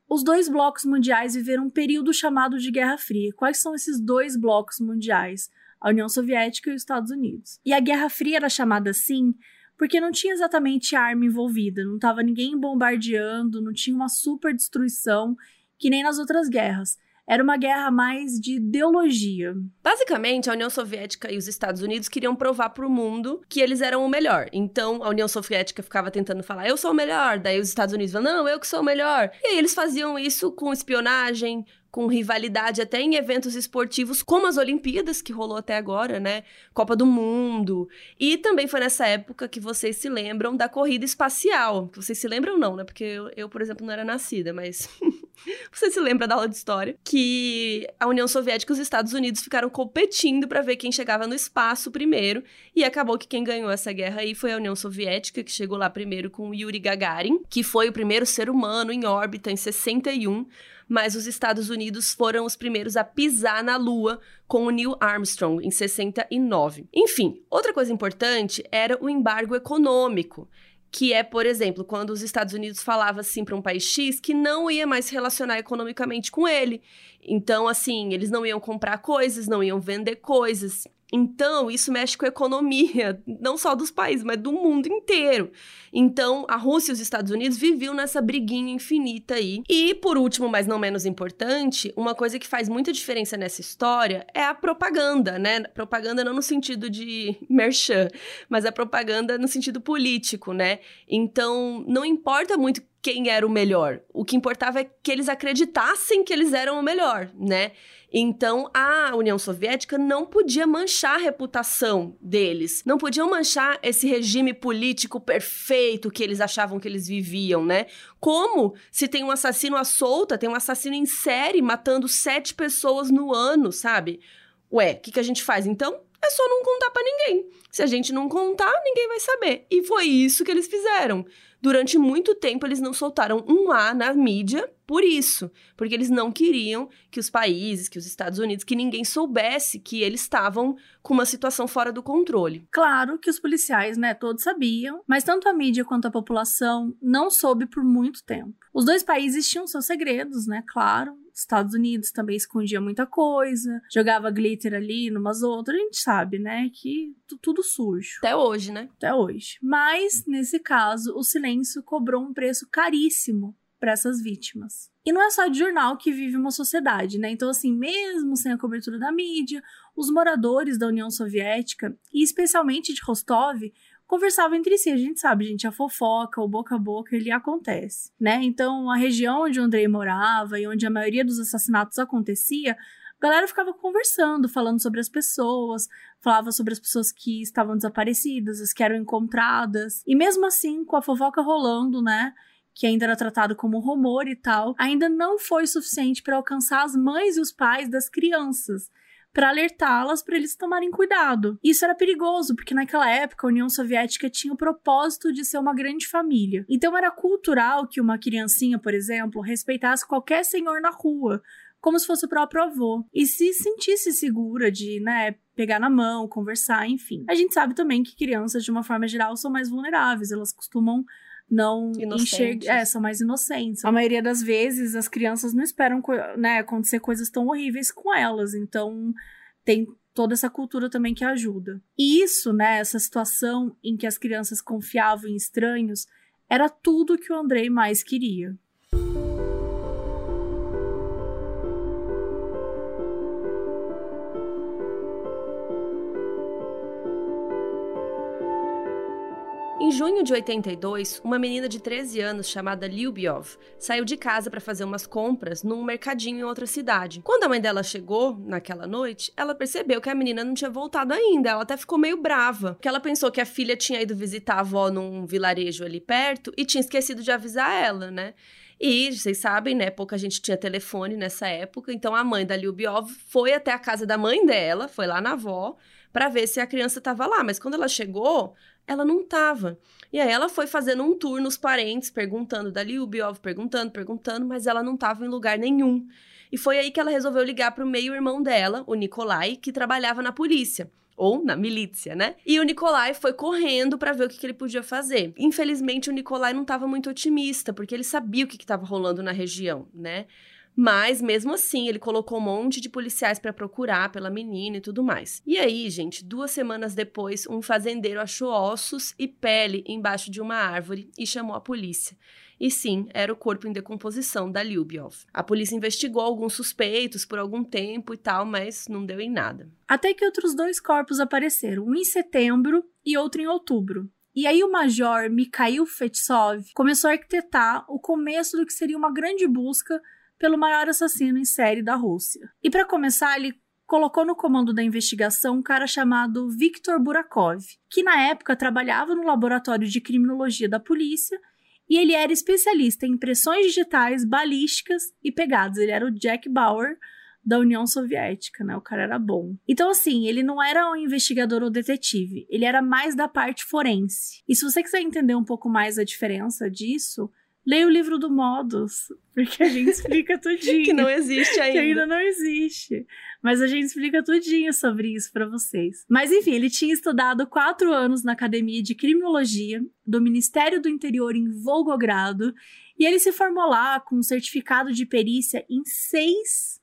A: os dois blocos mundiais viveram um período chamado de Guerra Fria. Quais são esses dois blocos mundiais? A União Soviética e os Estados Unidos. E a Guerra Fria era chamada assim porque não tinha exatamente arma envolvida, não estava ninguém bombardeando, não tinha uma super destruição que nem nas outras guerras. Era uma guerra mais de ideologia.
B: Basicamente, a União Soviética e os Estados Unidos queriam provar para o mundo que eles eram o melhor. Então, a União Soviética ficava tentando falar, eu sou o melhor. Daí os Estados Unidos falavam, não, eu que sou o melhor. E aí eles faziam isso com espionagem, com rivalidade até em eventos esportivos, como as Olimpíadas, que rolou até agora, né? Copa do Mundo. E também foi nessa época que vocês se lembram da corrida espacial. Vocês se lembram, não, né? Porque eu, eu por exemplo, não era nascida, mas. [LAUGHS] Você se lembra da aula de história? Que a União Soviética e os Estados Unidos ficaram competindo para ver quem chegava no espaço primeiro. E acabou que quem ganhou essa guerra aí foi a União Soviética, que chegou lá primeiro com Yuri Gagarin, que foi o primeiro ser humano em órbita em 61 mas os Estados Unidos foram os primeiros a pisar na Lua com o Neil Armstrong em 69. Enfim, outra coisa importante era o embargo econômico que é, por exemplo, quando os Estados Unidos falavam assim para um país X que não ia mais relacionar economicamente com ele. Então, assim, eles não iam comprar coisas, não iam vender coisas. Então, isso mexe com a economia, [LAUGHS] não só dos países, mas do mundo inteiro. Então, a Rússia e os Estados Unidos viviam nessa briguinha infinita aí. E, por último, mas não menos importante, uma coisa que faz muita diferença nessa história é a propaganda, né? Propaganda não no sentido de [LAUGHS] merchan, mas a propaganda no sentido político, né? Então, não importa muito quem era o melhor. O que importava é que eles acreditassem que eles eram o melhor, né? Então, a União Soviética não podia manchar a reputação deles, não podiam manchar esse regime político perfeito que eles achavam que eles viviam, né? Como se tem um assassino à solta, tem um assassino em série matando sete pessoas no ano, sabe? Ué, o que, que a gente faz então? É só não contar para ninguém. Se a gente não contar, ninguém vai saber. E foi isso que eles fizeram. Durante muito tempo, eles não soltaram um A na mídia por isso, porque eles não queriam que os países, que os Estados Unidos, que ninguém soubesse que eles estavam com uma situação fora do controle.
A: Claro que os policiais, né, todos sabiam, mas tanto a mídia quanto a população não soube por muito tempo. Os dois países tinham seus segredos, né, claro. Estados Unidos também escondia muita coisa, jogava glitter ali numas outras, a gente sabe, né, que tudo sujo.
B: Até hoje, né?
A: Até hoje. Mas, nesse caso, o silêncio cobrou um preço caríssimo para essas vítimas. E não é só de jornal que vive uma sociedade, né? Então, assim, mesmo sem a cobertura da mídia, os moradores da União Soviética, e especialmente de Rostov, conversavam entre si. A gente sabe, gente, a fofoca, o boca a boca, ele acontece, né? Então, a região onde o Andrei morava e onde a maioria dos assassinatos acontecia, a galera ficava conversando, falando sobre as pessoas, falava sobre as pessoas que estavam desaparecidas, as que eram encontradas. E mesmo assim, com a fofoca rolando, né? que ainda era tratado como rumor e tal, ainda não foi suficiente para alcançar as mães e os pais das crianças, para alertá-las para eles tomarem cuidado. Isso era perigoso, porque naquela época a União Soviética tinha o propósito de ser uma grande família. Então era cultural que uma criancinha, por exemplo, respeitasse qualquer senhor na rua, como se fosse o próprio avô, e se sentisse segura de, né, pegar na mão, conversar, enfim. A gente sabe também que crianças, de uma forma geral, são mais vulneráveis, elas costumam não enxergam, é, são mais inocentes. A maioria das vezes as crianças não esperam né, acontecer coisas tão horríveis com elas, então tem toda essa cultura também que ajuda. E isso, né, essa situação em que as crianças confiavam em estranhos, era tudo que o Andrei mais queria.
B: Junho de 82, uma menina de 13 anos chamada Lyubiov saiu de casa para fazer umas compras num mercadinho em outra cidade. Quando a mãe dela chegou naquela noite, ela percebeu que a menina não tinha voltado ainda. Ela até ficou meio brava, porque ela pensou que a filha tinha ido visitar a avó num vilarejo ali perto e tinha esquecido de avisar ela, né? E vocês sabem, né? Pouca gente tinha telefone nessa época, então a mãe da Lyubiov foi até a casa da mãe dela, foi lá na avó, para ver se a criança estava lá. Mas quando ela chegou, ela não tava. E aí ela foi fazendo um tour nos parentes, perguntando da Lyubiov, perguntando, perguntando, mas ela não tava em lugar nenhum. E foi aí que ela resolveu ligar para o meio-irmão dela, o Nikolai, que trabalhava na polícia ou na milícia, né? E o Nikolai foi correndo para ver o que, que, ele podia fazer. Infelizmente, o Nikolai não estava muito otimista, porque ele sabia o que estava rolando na região, né? Mas mesmo assim, ele colocou um monte de policiais para procurar pela menina e tudo mais. E aí, gente, duas semanas depois, um fazendeiro achou ossos e pele embaixo de uma árvore e chamou a polícia. E sim, era o corpo em decomposição da Lyubiov. A polícia investigou alguns suspeitos por algum tempo e tal, mas não deu em nada.
A: Até que outros dois corpos apareceram, um em setembro e outro em outubro. E aí o major Mikhail Fetsov começou a arquitetar o começo do que seria uma grande busca pelo maior assassino em série da Rússia. E para começar, ele colocou no comando da investigação um cara chamado Viktor Burakov, que na época trabalhava no laboratório de criminologia da polícia e ele era especialista em impressões digitais, balísticas e pegadas. Ele era o Jack Bauer da União Soviética, né? O cara era bom. Então, assim, ele não era um investigador ou detetive, ele era mais da parte forense. E se você quiser entender um pouco mais a diferença disso, Leia o livro do Modus, porque a gente explica [LAUGHS] tudinho.
B: que não existe ainda.
A: Que ainda não existe. Mas a gente explica tudinho sobre isso para vocês. Mas enfim, ele tinha estudado quatro anos na Academia de Criminologia do Ministério do Interior em Volgogrado e ele se formou lá com um certificado de perícia em seis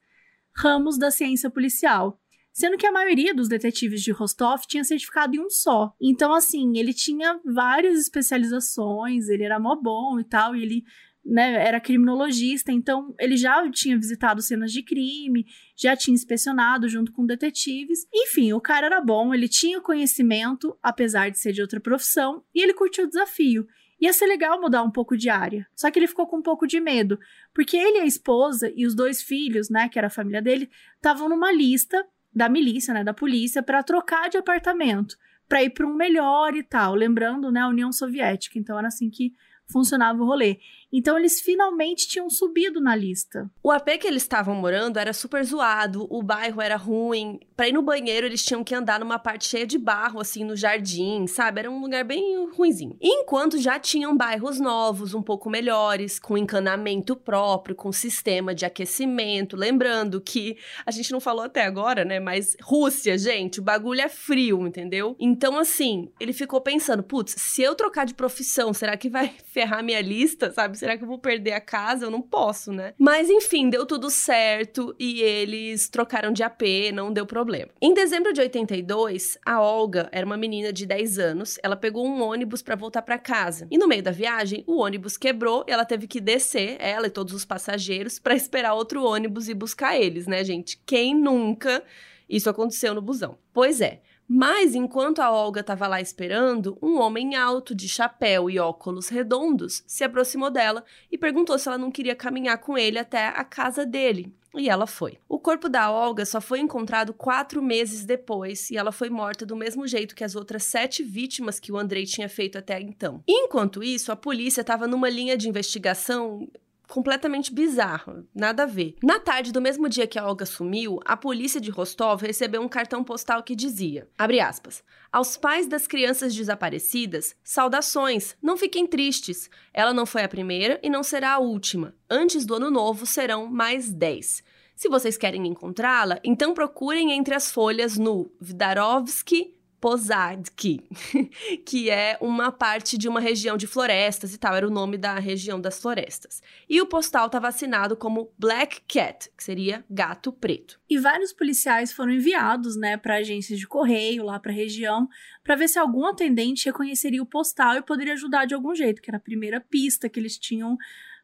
A: ramos da ciência policial sendo que a maioria dos detetives de Rostov tinha certificado em um só. Então, assim, ele tinha várias especializações, ele era mó bom e tal, e ele né, era criminologista, então ele já tinha visitado cenas de crime, já tinha inspecionado junto com detetives. Enfim, o cara era bom, ele tinha conhecimento, apesar de ser de outra profissão, e ele curtiu o desafio. Ia ser legal mudar um pouco de área. Só que ele ficou com um pouco de medo, porque ele e a esposa e os dois filhos, né, que era a família dele, estavam numa lista da milícia, né, da polícia, para trocar de apartamento, para ir para um melhor e tal. Lembrando, né, a União Soviética. Então era assim que funcionava o rolê. Então eles finalmente tinham subido na lista.
B: O AP que eles estavam morando era super zoado, o bairro era ruim. Para ir no banheiro eles tinham que andar numa parte cheia de barro assim no jardim, sabe? Era um lugar bem ruinzinho. Enquanto já tinham bairros novos, um pouco melhores, com encanamento próprio, com sistema de aquecimento. Lembrando que a gente não falou até agora, né? Mas Rússia, gente, o bagulho é frio, entendeu? Então assim, ele ficou pensando, putz, se eu trocar de profissão, será que vai [LAUGHS] ferrar minha lista, sabe? Será que eu vou perder a casa? Eu não posso, né? Mas enfim, deu tudo certo e eles trocaram de AP, não deu problema. Em dezembro de 82, a Olga era uma menina de 10 anos, ela pegou um ônibus para voltar para casa. E no meio da viagem, o ônibus quebrou e ela teve que descer, ela e todos os passageiros, para esperar outro ônibus e buscar eles, né, gente? Quem nunca isso aconteceu no busão? Pois é. Mas enquanto a Olga estava lá esperando, um homem alto, de chapéu e óculos redondos, se aproximou dela e perguntou se ela não queria caminhar com ele até a casa dele. E ela foi. O corpo da Olga só foi encontrado quatro meses depois e ela foi morta do mesmo jeito que as outras sete vítimas que o Andrei tinha feito até então. Enquanto isso, a polícia estava numa linha de investigação completamente bizarro, nada a ver. Na tarde do mesmo dia que a Olga sumiu, a polícia de Rostov recebeu um cartão postal que dizia, aspas, aos pais das crianças desaparecidas, saudações, não fiquem tristes. Ela não foi a primeira e não será a última. Antes do ano novo serão mais 10. Se vocês querem encontrá-la, então procurem entre as folhas no Vdarovsky Pozadki, [LAUGHS] que é uma parte de uma região de florestas e tal, era o nome da região das florestas. E o postal estava assinado como Black Cat, que seria gato preto.
A: E vários policiais foram enviados, né, para agências de correio lá para a região, para ver se algum atendente reconheceria o postal e poderia ajudar de algum jeito, que era a primeira pista que eles tinham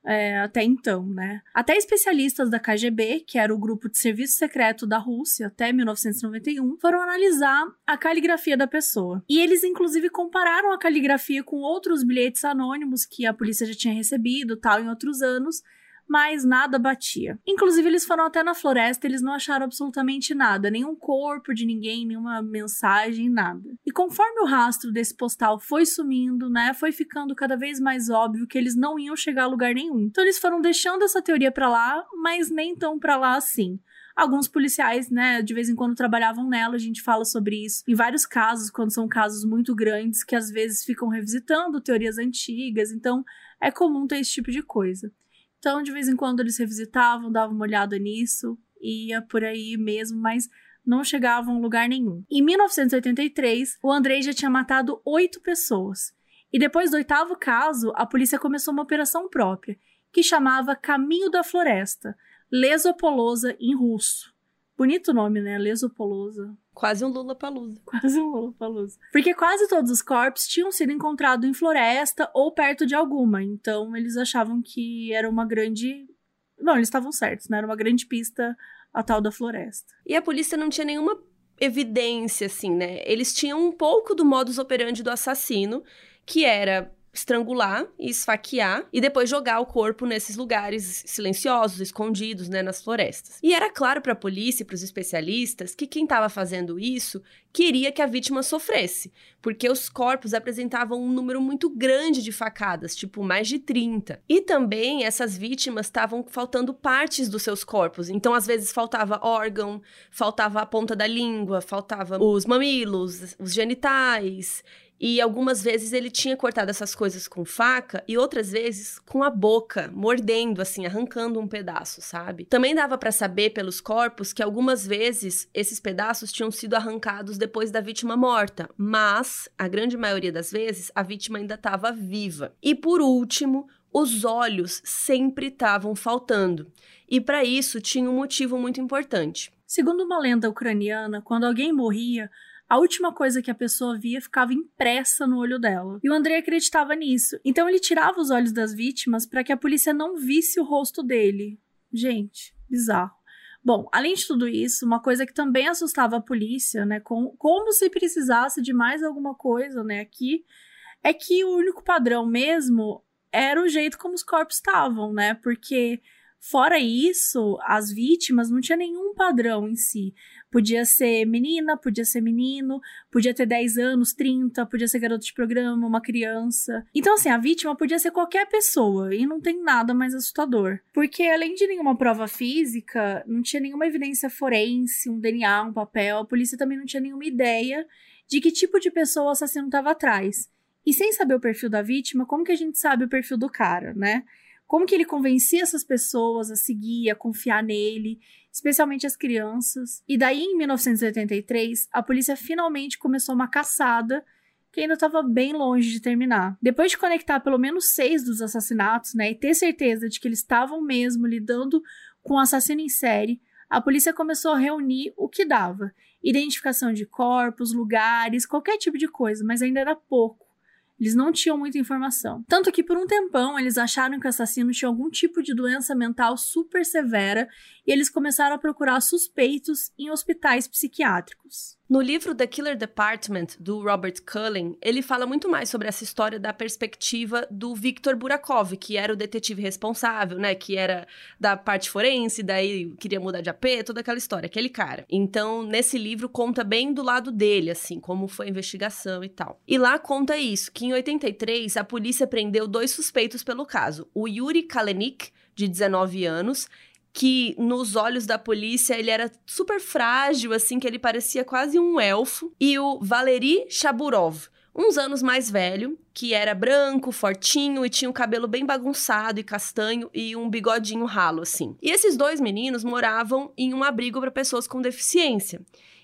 A: é, até então, né? Até especialistas da KGB, que era o grupo de serviço secreto da Rússia até 1991, foram analisar a caligrafia da pessoa. E eles, inclusive, compararam a caligrafia com outros bilhetes anônimos que a polícia já tinha recebido, tal, em outros anos, mas nada batia. Inclusive, eles foram até na floresta, eles não acharam absolutamente nada, nenhum corpo de ninguém, nenhuma mensagem, nada. E conforme o rastro desse postal foi sumindo, né, foi ficando cada vez mais óbvio que eles não iam chegar a lugar nenhum. Então eles foram deixando essa teoria para lá, mas nem tão para lá assim. Alguns policiais, né, de vez em quando trabalhavam nela, a gente fala sobre isso. Em vários casos, quando são casos muito grandes, que às vezes ficam revisitando teorias antigas, então é comum ter esse tipo de coisa. Então, de vez em quando eles revisitavam, davam uma olhada nisso, ia por aí mesmo, mas não chegavam a lugar nenhum. Em 1983, o Andrei já tinha matado oito pessoas. E depois do oitavo caso, a polícia começou uma operação própria, que chamava Caminho da Floresta, Lesopolosa em russo. Bonito nome, né? Lesopolosa.
B: Quase um Lula Palusa.
A: Quase um Lula Palusa. Porque quase todos os corpos tinham sido encontrados em floresta ou perto de alguma. Então eles achavam que era uma grande. Não, eles estavam certos, né? Era uma grande pista a tal da floresta.
B: E a polícia não tinha nenhuma evidência, assim, né? Eles tinham um pouco do modus operandi do assassino, que era estrangular e esfaquear e depois jogar o corpo nesses lugares silenciosos, escondidos, né, nas florestas. E era claro para a polícia e para os especialistas que quem estava fazendo isso queria que a vítima sofresse, porque os corpos apresentavam um número muito grande de facadas, tipo mais de 30. E também essas vítimas estavam faltando partes dos seus corpos, então às vezes faltava órgão, faltava a ponta da língua, faltava os mamilos, os genitais. E algumas vezes ele tinha cortado essas coisas com faca e outras vezes com a boca, mordendo assim, arrancando um pedaço, sabe? Também dava para saber pelos corpos que algumas vezes esses pedaços tinham sido arrancados depois da vítima morta, mas a grande maioria das vezes a vítima ainda estava viva. E por último, os olhos sempre estavam faltando. E para isso tinha um motivo muito importante.
A: Segundo uma lenda ucraniana, quando alguém morria, a última coisa que a pessoa via ficava impressa no olho dela. E o André acreditava nisso. Então ele tirava os olhos das vítimas para que a polícia não visse o rosto dele. Gente, bizarro. Bom, além de tudo isso, uma coisa que também assustava a polícia, né, com, como se precisasse de mais alguma coisa, né, aqui, é que o único padrão mesmo era o jeito como os corpos estavam, né, porque Fora isso, as vítimas não tinha nenhum padrão em si. Podia ser menina, podia ser menino, podia ter 10 anos, 30, podia ser garoto de programa, uma criança. Então, assim, a vítima podia ser qualquer pessoa e não tem nada mais assustador. Porque, além de nenhuma prova física, não tinha nenhuma evidência forense, um DNA, um papel, a polícia também não tinha nenhuma ideia de que tipo de pessoa o assassino estava atrás. E sem saber o perfil da vítima, como que a gente sabe o perfil do cara, né? Como que ele convencia essas pessoas a seguir, a confiar nele, especialmente as crianças. E daí, em 1983, a polícia finalmente começou uma caçada que ainda estava bem longe de terminar. Depois de conectar pelo menos seis dos assassinatos, né, e ter certeza de que eles estavam mesmo lidando com um assassino em série, a polícia começou a reunir o que dava: identificação de corpos, lugares, qualquer tipo de coisa, mas ainda era pouco. Eles não tinham muita informação. Tanto que por um tempão eles acharam que o assassino tinha algum tipo de doença mental super severa e eles começaram a procurar suspeitos em hospitais psiquiátricos.
B: No livro The Killer Department, do Robert Cullen, ele fala muito mais sobre essa história da perspectiva do Viktor Burakov, que era o detetive responsável, né? Que era da parte forense, daí queria mudar de AP, toda aquela história, aquele cara. Então, nesse livro, conta bem do lado dele, assim, como foi a investigação e tal. E lá conta isso, que em 83, a polícia prendeu dois suspeitos pelo caso. O Yuri Kalenik, de 19 anos, que nos olhos da polícia ele era super frágil, assim, que ele parecia quase um elfo, e o Valery Chaburov, uns anos mais velho, que era branco, fortinho e tinha o cabelo bem bagunçado e castanho e um bigodinho ralo assim. E esses dois meninos moravam em um abrigo para pessoas com deficiência.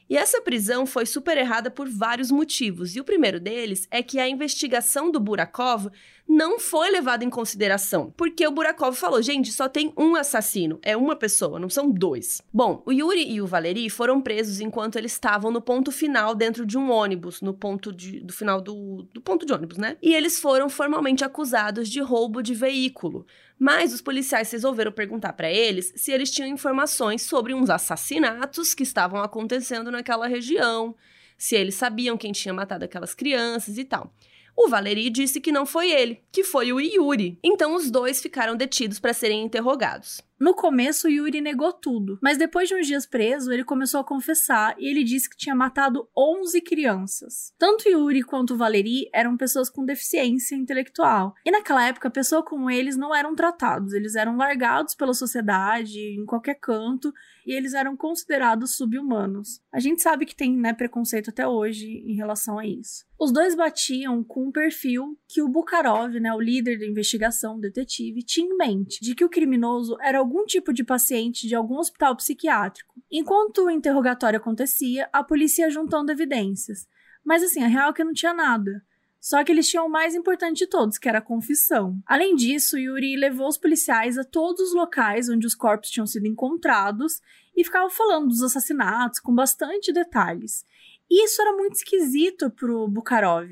B: E essa prisão foi super errada por vários motivos. E o primeiro deles é que a investigação do Burakov não foi levada em consideração, porque o Burakov falou: gente, só tem um assassino, é uma pessoa, não são dois. Bom, o Yuri e o Valery foram presos enquanto eles estavam no ponto final dentro de um ônibus, no ponto de, do final do, do ponto de ônibus, né? E eles foram formalmente acusados de roubo de veículo. Mas os policiais resolveram perguntar para eles se eles tinham informações sobre uns assassinatos que estavam acontecendo naquela região, se eles sabiam quem tinha matado aquelas crianças e tal. O Valeri disse que não foi ele, que foi o Yuri. Então os dois ficaram detidos para serem interrogados.
A: No começo, Yuri negou tudo, mas depois de uns dias preso, ele começou a confessar e ele disse que tinha matado 11 crianças. Tanto Yuri quanto Valeri eram pessoas com deficiência intelectual. E naquela época, pessoas como eles não eram tratados, eles eram largados pela sociedade, em qualquer canto, e eles eram considerados subhumanos. A gente sabe que tem né, preconceito até hoje em relação a isso. Os dois batiam com um perfil que o Bukharov, né, o líder da investigação, o detetive, tinha em mente, de que o criminoso era algum tipo de paciente de algum hospital psiquiátrico. Enquanto o interrogatório acontecia, a polícia ia juntando evidências. Mas assim, a real é que não tinha nada. Só que eles tinham o mais importante de todos, que era a confissão. Além disso, Yuri levou os policiais a todos os locais onde os corpos tinham sido encontrados e ficava falando dos assassinatos com bastante detalhes. E isso era muito esquisito pro Bukharov,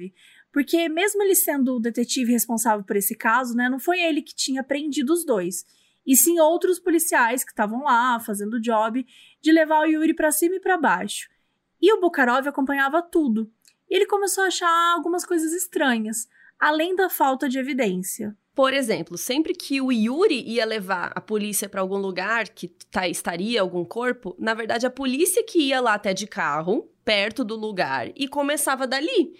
A: porque mesmo ele sendo o detetive responsável por esse caso, né, não foi ele que tinha prendido os dois e sim outros policiais que estavam lá fazendo o job de levar o Yuri para cima e para baixo. E o Bukharov acompanhava tudo. E ele começou a achar algumas coisas estranhas, além da falta de evidência.
B: Por exemplo, sempre que o Yuri ia levar a polícia para algum lugar que tá, estaria algum corpo, na verdade a polícia que ia lá até de carro, perto do lugar, e começava dali.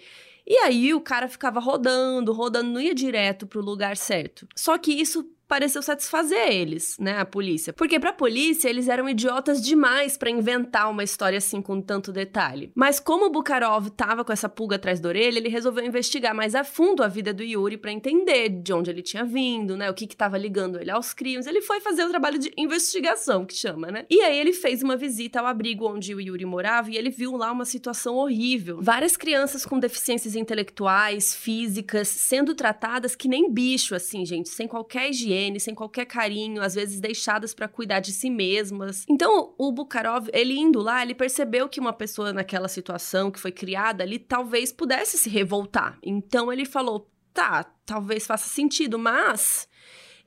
B: E aí o cara ficava rodando, rodando, não ia direto para o lugar certo. Só que isso pareceu satisfazer eles, né, a polícia. Porque pra polícia eles eram idiotas demais para inventar uma história assim com tanto detalhe. Mas como o Bukharov tava com essa pulga atrás da orelha, ele resolveu investigar mais a fundo a vida do Yuri para entender de onde ele tinha vindo, né, o que que tava ligando ele aos crimes. Ele foi fazer o trabalho de investigação, que chama, né? E aí ele fez uma visita ao abrigo onde o Yuri morava e ele viu lá uma situação horrível. Várias crianças com deficiências intelectuais, físicas, sendo tratadas que nem bicho, assim, gente, sem qualquer higiene, sem qualquer carinho, às vezes deixadas para cuidar de si mesmas. Então, o Bukharov, ele indo lá, ele percebeu que uma pessoa naquela situação que foi criada ali talvez pudesse se revoltar. Então ele falou: "Tá, talvez faça sentido, mas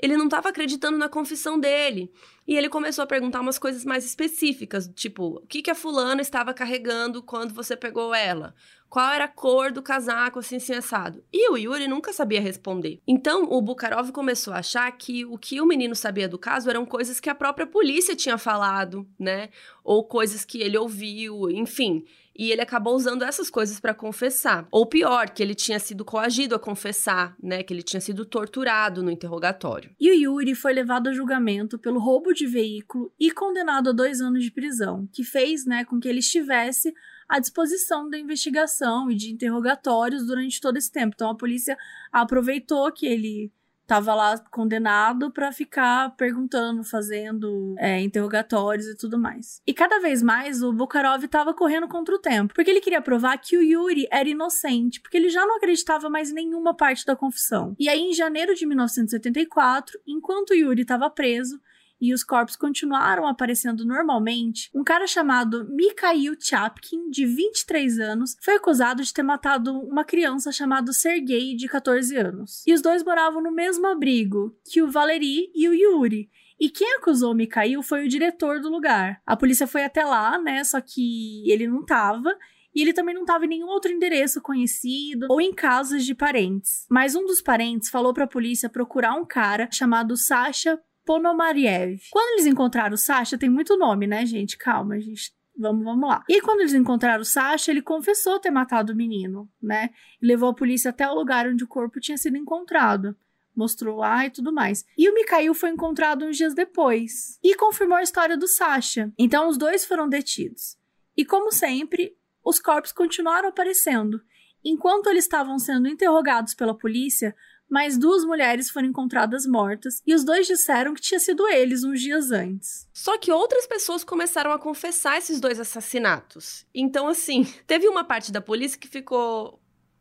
B: ele não estava acreditando na confissão dele. E ele começou a perguntar umas coisas mais específicas, tipo, o que, que a fulana estava carregando quando você pegou ela? Qual era a cor do casaco, assim, assim, assado? E o Yuri nunca sabia responder. Então, o Bukharov começou a achar que o que o menino sabia do caso eram coisas que a própria polícia tinha falado, né? Ou coisas que ele ouviu, enfim e ele acabou usando essas coisas para confessar. Ou pior, que ele tinha sido coagido a confessar, né, que ele tinha sido torturado no interrogatório.
A: E o Yuri foi levado a julgamento pelo roubo de veículo e condenado a dois anos de prisão, que fez, né, com que ele estivesse à disposição da investigação e de interrogatórios durante todo esse tempo. Então a polícia aproveitou que ele tava lá condenado para ficar perguntando, fazendo é, interrogatórios e tudo mais. E cada vez mais o Bukharov tava correndo contra o tempo, porque ele queria provar que o Yuri era inocente, porque ele já não acreditava mais em nenhuma parte da confissão. E aí, em janeiro de 1974, enquanto o Yuri estava preso, e os corpos continuaram aparecendo normalmente, um cara chamado Mikhail Chapkin, de 23 anos, foi acusado de ter matado uma criança chamada Sergei, de 14 anos. E os dois moravam no mesmo abrigo que o Valery e o Yuri. E quem acusou Mikhail foi o diretor do lugar. A polícia foi até lá, né? Só que ele não tava. E ele também não estava em nenhum outro endereço conhecido ou em casas de parentes. Mas um dos parentes falou para a polícia procurar um cara chamado Sasha Ponomariev. Quando eles encontraram o Sasha, tem muito nome, né, gente? Calma, gente. Vamos, vamos lá. E quando eles encontraram o Sasha, ele confessou ter matado o menino, né? E levou a polícia até o lugar onde o corpo tinha sido encontrado. Mostrou lá e tudo mais. E o Mikhail foi encontrado uns dias depois. E confirmou a história do Sasha. Então os dois foram detidos. E como sempre, os corpos continuaram aparecendo. Enquanto eles estavam sendo interrogados pela polícia, mais duas mulheres foram encontradas mortas e os dois disseram que tinha sido eles uns dias antes.
B: Só que outras pessoas começaram a confessar esses dois assassinatos. Então, assim, [LAUGHS] teve uma parte da polícia que ficou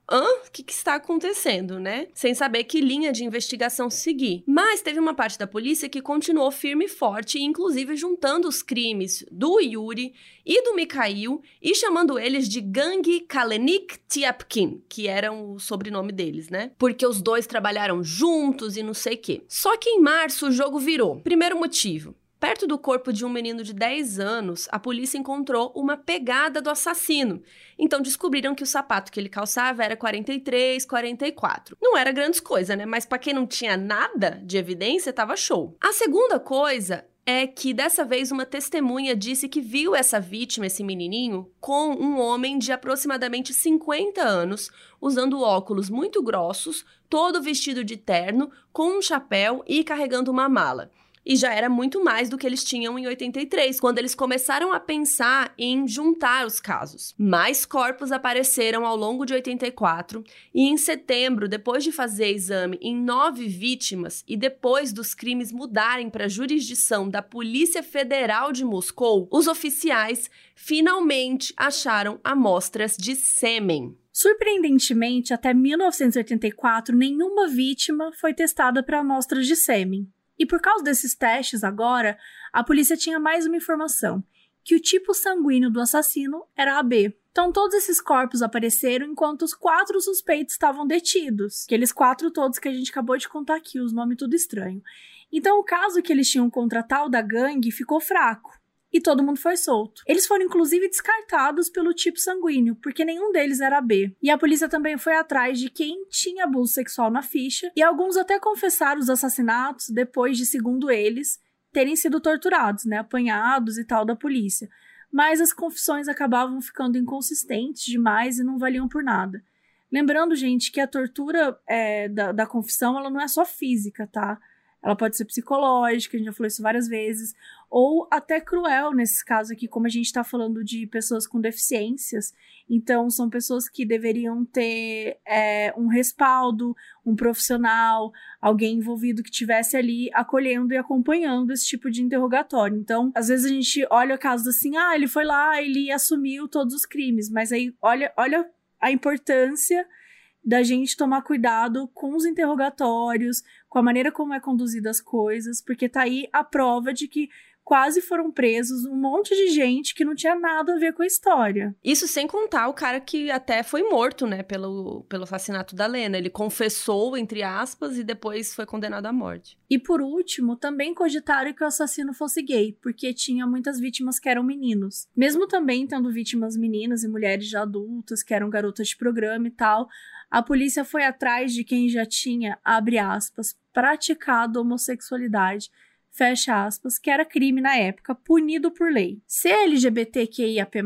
B: hã? O que, que, está acontecendo, né? Sem saber que linha de investigação seguir. Mas teve uma parte da polícia que continuou firme e forte, inclusive juntando os crimes do Yuri e do Mikhail e chamando eles de Gangue Kalenik Tiapkin, que era o sobrenome deles, né? Porque os dois trabalharam juntos e não sei o quê. Só que em março o jogo virou. Primeiro motivo. Perto do corpo de um menino de 10 anos, a polícia encontrou uma pegada do assassino. Então descobriram que o sapato que ele calçava era 43, 44. Não era grandes coisa, né? Mas para quem não tinha nada de evidência, tava show. A segunda coisa é que dessa vez uma testemunha disse que viu essa vítima, esse menininho, com um homem de aproximadamente 50 anos, usando óculos muito grossos, todo vestido de terno, com um chapéu e carregando uma mala. E já era muito mais do que eles tinham em 83, quando eles começaram a pensar em juntar os casos. Mais corpos apareceram ao longo de 84, e em setembro, depois de fazer exame em nove vítimas e depois dos crimes mudarem para a jurisdição da Polícia Federal de Moscou, os oficiais finalmente acharam amostras de sêmen.
A: Surpreendentemente, até 1984, nenhuma vítima foi testada para amostras de sêmen. E por causa desses testes, agora, a polícia tinha mais uma informação: que o tipo sanguíneo do assassino era AB. Então, todos esses corpos apareceram enquanto os quatro suspeitos estavam detidos. Aqueles quatro todos que a gente acabou de contar aqui, os nomes tudo estranho. Então, o caso que eles tinham contra tal da gangue ficou fraco e todo mundo foi solto. Eles foram inclusive descartados pelo tipo sanguíneo, porque nenhum deles era B. E a polícia também foi atrás de quem tinha abuso sexual na ficha, e alguns até confessaram os assassinatos depois de, segundo eles, terem sido torturados, né, apanhados e tal da polícia. Mas as confissões acabavam ficando inconsistentes demais e não valiam por nada. Lembrando, gente, que a tortura é, da, da confissão ela não é só física, tá? Ela pode ser psicológica, a gente já falou isso várias vezes, ou até cruel nesse caso aqui, como a gente está falando de pessoas com deficiências. Então, são pessoas que deveriam ter é, um respaldo, um profissional, alguém envolvido que tivesse ali acolhendo e acompanhando esse tipo de interrogatório. Então, às vezes a gente olha o caso assim, ah, ele foi lá, ele assumiu todos os crimes, mas aí olha, olha a importância da gente tomar cuidado com os interrogatórios, com a maneira como é conduzida as coisas, porque tá aí a prova de que quase foram presos um monte de gente que não tinha nada a ver com a história.
B: Isso sem contar o cara que até foi morto, né, pelo, pelo assassinato da Lena. Ele confessou, entre aspas, e depois foi condenado à morte.
A: E por último, também cogitaram que o assassino fosse gay, porque tinha muitas vítimas que eram meninos. Mesmo também tendo vítimas meninas e mulheres já adultas, que eram garotas de programa e tal, a polícia foi atrás de quem já tinha, abre aspas, praticado homossexualidade, fecha aspas, que era crime na época, punido por lei. Ser LGBTQIAP+,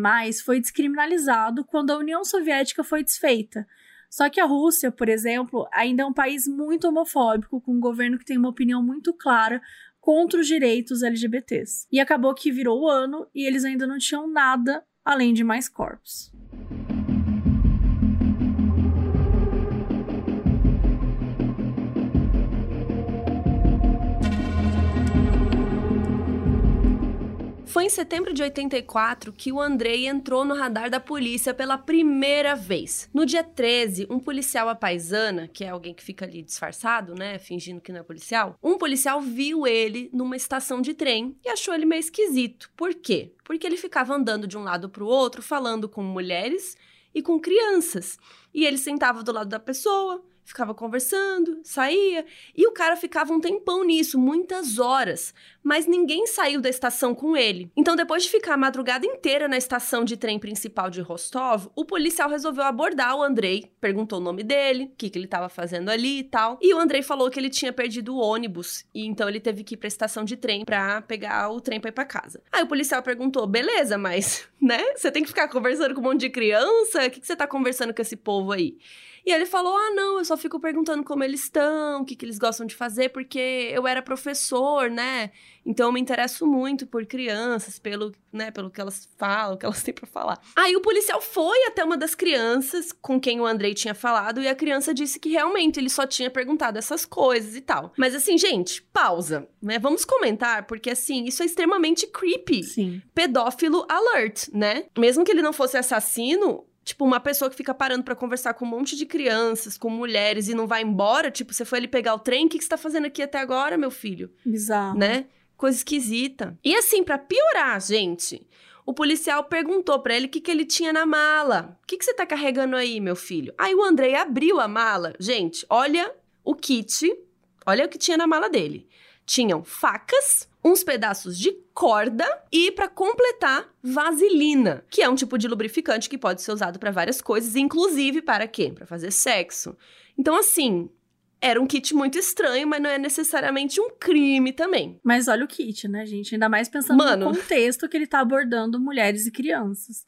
A: foi descriminalizado quando a União Soviética foi desfeita. Só que a Rússia, por exemplo, ainda é um país muito homofóbico, com um governo que tem uma opinião muito clara contra os direitos LGBTs. E acabou que virou o ano e eles ainda não tinham nada além de mais corpos.
B: Foi em setembro de 84 que o Andrei entrou no radar da polícia pela primeira vez. No dia 13, um policial apaisana, que é alguém que fica ali disfarçado, né, fingindo que não é policial, um policial viu ele numa estação de trem e achou ele meio esquisito. Por quê? Porque ele ficava andando de um lado para o outro, falando com mulheres e com crianças. E ele sentava do lado da pessoa, ficava conversando, saía, e o cara ficava um tempão nisso, muitas horas, mas ninguém saiu da estação com ele. Então, depois de ficar a madrugada inteira na estação de trem principal de Rostov, o policial resolveu abordar o Andrei, perguntou o nome dele, o que, que ele estava fazendo ali e tal, e o Andrei falou que ele tinha perdido o ônibus, e então ele teve que ir pra estação de trem pra pegar o trem pra ir pra casa. Aí o policial perguntou, beleza, mas, [LAUGHS] né, você tem que ficar conversando com um monte de criança? O que, que você tá conversando com esse povo aí? E ele falou: Ah, não, eu só fico perguntando como eles estão, o que, que eles gostam de fazer, porque eu era professor, né? Então eu me interesso muito por crianças, pelo, né, pelo que elas falam, o que elas têm para falar. Aí o policial foi até uma das crianças com quem o Andrei tinha falado e a criança disse que realmente ele só tinha perguntado essas coisas e tal. Mas assim, gente, pausa, né? Vamos comentar porque assim, isso é extremamente creepy.
A: Sim.
B: Pedófilo alert, né? Mesmo que ele não fosse assassino, Tipo, uma pessoa que fica parando para conversar com um monte de crianças, com mulheres e não vai embora. Tipo, você foi ali pegar o trem, o que, que você tá fazendo aqui até agora, meu filho?
A: Bizarro.
B: Né? Coisa esquisita. E assim, para piorar, gente, o policial perguntou para ele o que, que ele tinha na mala. O que, que você tá carregando aí, meu filho? Aí o Andrei abriu a mala. Gente, olha o kit. Olha o que tinha na mala dele. Tinham facas, uns pedaços de corda e, para completar, vaselina, que é um tipo de lubrificante que pode ser usado para várias coisas, inclusive para quê? Para fazer sexo. Então, assim, era um kit muito estranho, mas não é necessariamente um crime também.
A: Mas olha o kit, né, gente? Ainda mais pensando Mano, no contexto que ele tá abordando mulheres e crianças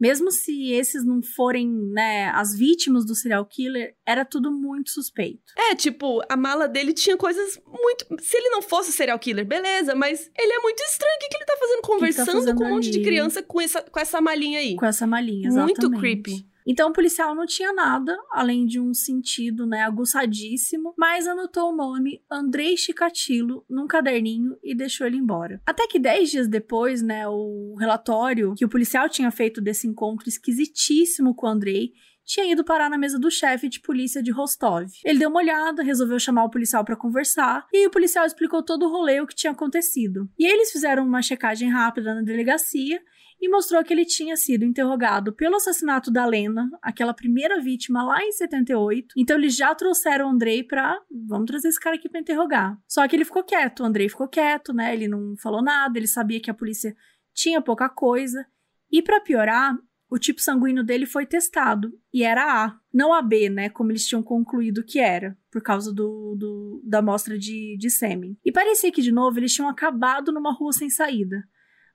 A: mesmo se esses não forem, né, as vítimas do serial killer, era tudo muito suspeito.
B: É, tipo, a mala dele tinha coisas muito. Se ele não fosse serial killer, beleza, mas ele é muito estranho. O que, que ele tá fazendo conversando tá fazendo com um monte de criança com essa, com essa malinha aí?
A: Com essa malinha, exatamente.
B: Muito creepy.
A: Então o policial não tinha nada, além de um sentido, né, aguçadíssimo, mas anotou o nome Andrei Chikatilo num caderninho e deixou ele embora. Até que dez dias depois, né, o relatório que o policial tinha feito desse encontro esquisitíssimo com o Andrei tinha ido parar na mesa do chefe de polícia de Rostov. Ele deu uma olhada, resolveu chamar o policial para conversar, e o policial explicou todo o rolê o que tinha acontecido. E eles fizeram uma checagem rápida na delegacia e mostrou que ele tinha sido interrogado pelo assassinato da Lena, aquela primeira vítima lá em 78. Então eles já trouxeram o Andrei pra. Vamos trazer esse cara aqui pra interrogar. Só que ele ficou quieto, o Andrei ficou quieto, né? Ele não falou nada, ele sabia que a polícia tinha pouca coisa. E para piorar, o tipo sanguíneo dele foi testado e era A, não a B, né? Como eles tinham concluído que era, por causa do, do da amostra de, de sêmen. E parecia que, de novo, eles tinham acabado numa rua sem saída.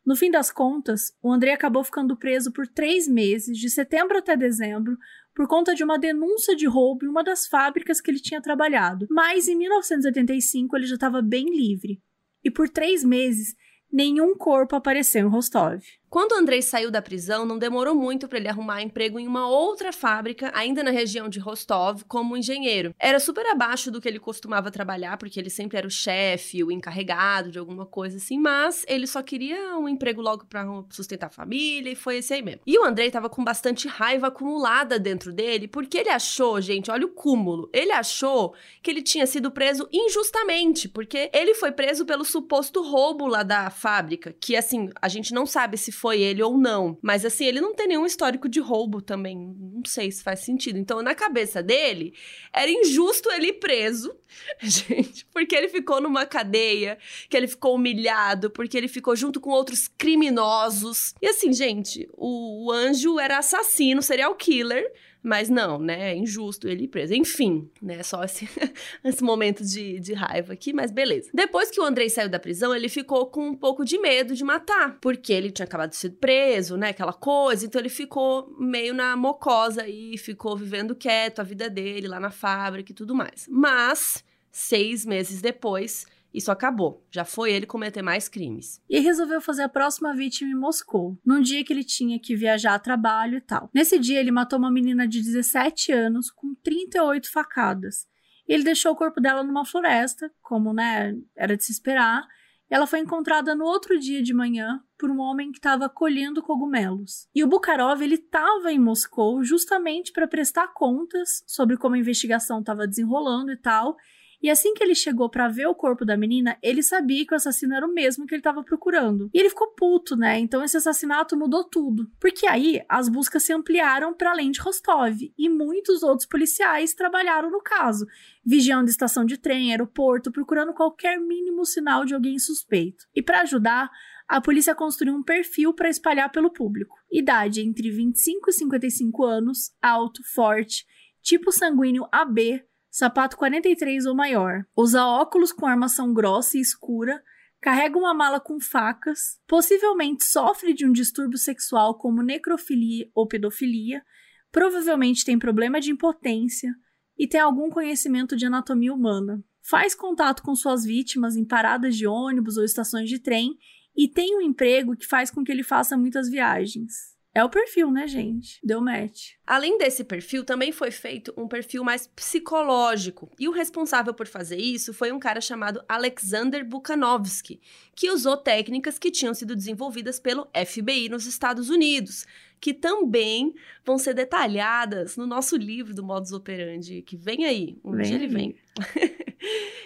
A: No fim das contas, o André acabou ficando preso por três meses, de setembro até dezembro, por conta de uma denúncia de roubo em uma das fábricas que ele tinha trabalhado. Mas em 1985 ele já estava bem livre. E por três meses, nenhum corpo apareceu em Rostov.
B: Quando Andrei saiu da prisão, não demorou muito para ele arrumar emprego em uma outra fábrica, ainda na região de Rostov, como engenheiro. Era super abaixo do que ele costumava trabalhar, porque ele sempre era o chefe, o encarregado de alguma coisa assim, mas ele só queria um emprego logo para sustentar a família e foi esse aí mesmo. E o Andrei tava com bastante raiva acumulada dentro dele, porque ele achou, gente, olha o cúmulo, ele achou que ele tinha sido preso injustamente, porque ele foi preso pelo suposto roubo lá da fábrica, que assim, a gente não sabe se foi ele ou não. Mas assim, ele não tem nenhum histórico de roubo também. Não sei se faz sentido. Então, na cabeça dele, era injusto ele ir preso, [LAUGHS] gente, porque ele ficou numa cadeia, que ele ficou humilhado, porque ele ficou junto com outros criminosos. E assim, gente, o, o anjo era assassino, serial killer mas não, né? É injusto ele preso. Enfim, né? Só esse, [LAUGHS] esse momento de, de raiva aqui, mas beleza. Depois que o Andrei saiu da prisão, ele ficou com um pouco de medo de matar, porque ele tinha acabado de ser preso, né? Aquela coisa. Então ele ficou meio na mocosa e ficou vivendo quieto a vida dele lá na fábrica e tudo mais. Mas, seis meses depois, isso acabou. Já foi ele cometer mais crimes.
A: E resolveu fazer a próxima vítima em Moscou, num dia que ele tinha que viajar a trabalho e tal. Nesse dia, ele matou uma menina de 17 anos com 38 facadas. Ele deixou o corpo dela numa floresta, como né, era de se esperar. Ela foi encontrada no outro dia de manhã por um homem que estava colhendo cogumelos. E o Bukharov ele estava em Moscou justamente para prestar contas sobre como a investigação estava desenrolando e tal, e assim que ele chegou para ver o corpo da menina, ele sabia que o assassino era o mesmo que ele estava procurando. E ele ficou puto, né? Então esse assassinato mudou tudo. Porque aí as buscas se ampliaram para além de Rostov e muitos outros policiais trabalharam no caso, vigiando estação de trem, aeroporto, procurando qualquer mínimo sinal de alguém suspeito. E para ajudar, a polícia construiu um perfil para espalhar pelo público. Idade entre 25 e 55 anos, alto, forte, tipo sanguíneo AB, sapato 43 ou maior, usa óculos com armação grossa e escura, carrega uma mala com facas, possivelmente sofre de um distúrbio sexual como necrofilia ou pedofilia, provavelmente tem problema de impotência e tem algum conhecimento de anatomia humana. Faz contato com suas vítimas em paradas de ônibus ou estações de trem e tem um emprego que faz com que ele faça muitas viagens. É o perfil, né, gente? Deu match.
B: Além desse perfil, também foi feito um perfil mais psicológico. E o responsável por fazer isso foi um cara chamado Alexander Bukhanovsky, que usou técnicas que tinham sido desenvolvidas pelo FBI nos Estados Unidos, que também vão ser detalhadas no nosso livro do Modus Operandi, que vem aí. Um vem dia ele vem. [LAUGHS]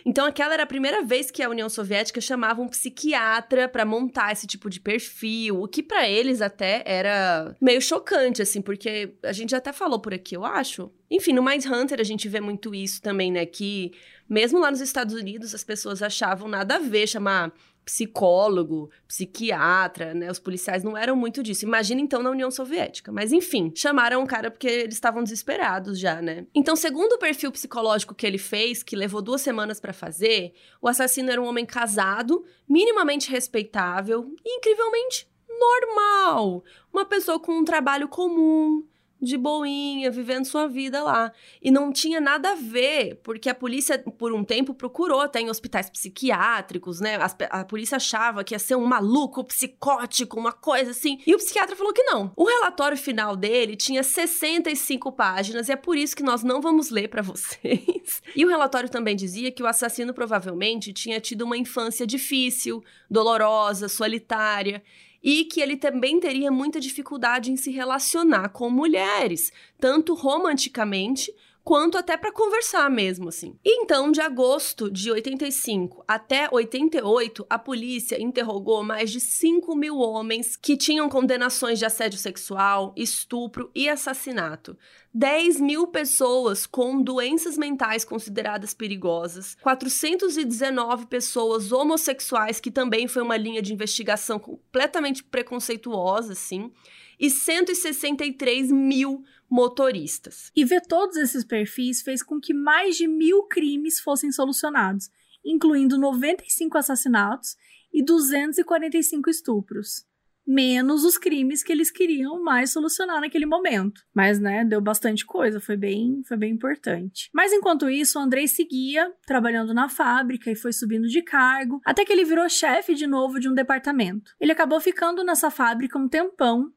B: Então, aquela era a primeira vez que a União Soviética chamava um psiquiatra para montar esse tipo de perfil, o que para eles até era meio chocante, assim, porque a gente até falou por aqui, eu acho. Enfim, no Mindhunter a gente vê muito isso também, né? Que mesmo lá nos Estados Unidos as pessoas achavam nada a ver chamar psicólogo, psiquiatra, né? Os policiais não eram muito disso. Imagina então na União Soviética. Mas enfim, chamaram o cara porque eles estavam desesperados já, né? Então, segundo o perfil psicológico que ele fez, que levou duas semanas para fazer, o assassino era um homem casado, minimamente respeitável e incrivelmente normal. Uma pessoa com um trabalho comum, de boinha, vivendo sua vida lá. E não tinha nada a ver, porque a polícia, por um tempo, procurou até em hospitais psiquiátricos, né? A, a, polícia achava que ia ser um maluco psicótico, uma coisa assim. E o psiquiatra falou que não. O relatório final dele tinha 65 páginas e é por isso que nós não vamos ler para [LAUGHS] vocês. E o relatório também dizia que o assassino provavelmente tinha tido uma infância difícil, dolorosa, solitária e que ele também teria muita dificuldade em se relacionar com mulheres, tanto romanticamente quanto até para conversar mesmo, assim. Então, de agosto de 85 até 88, a polícia interrogou mais de 5 mil homens que tinham condenações de assédio sexual, estupro e assassinato. 10 mil pessoas com doenças mentais consideradas perigosas, 419 pessoas homossexuais, que também foi uma linha de investigação completamente preconceituosa, assim, e 163 mil motoristas.
A: E ver todos esses perfis fez com que mais de mil crimes fossem solucionados, incluindo 95 assassinatos e 245 estupros. Menos os crimes que eles queriam mais solucionar naquele momento. Mas, né, deu bastante coisa, foi bem, foi bem importante. Mas enquanto isso, o Andrei seguia trabalhando na fábrica e foi subindo de cargo, até que ele virou chefe de novo de um departamento. Ele acabou ficando nessa fábrica um tempão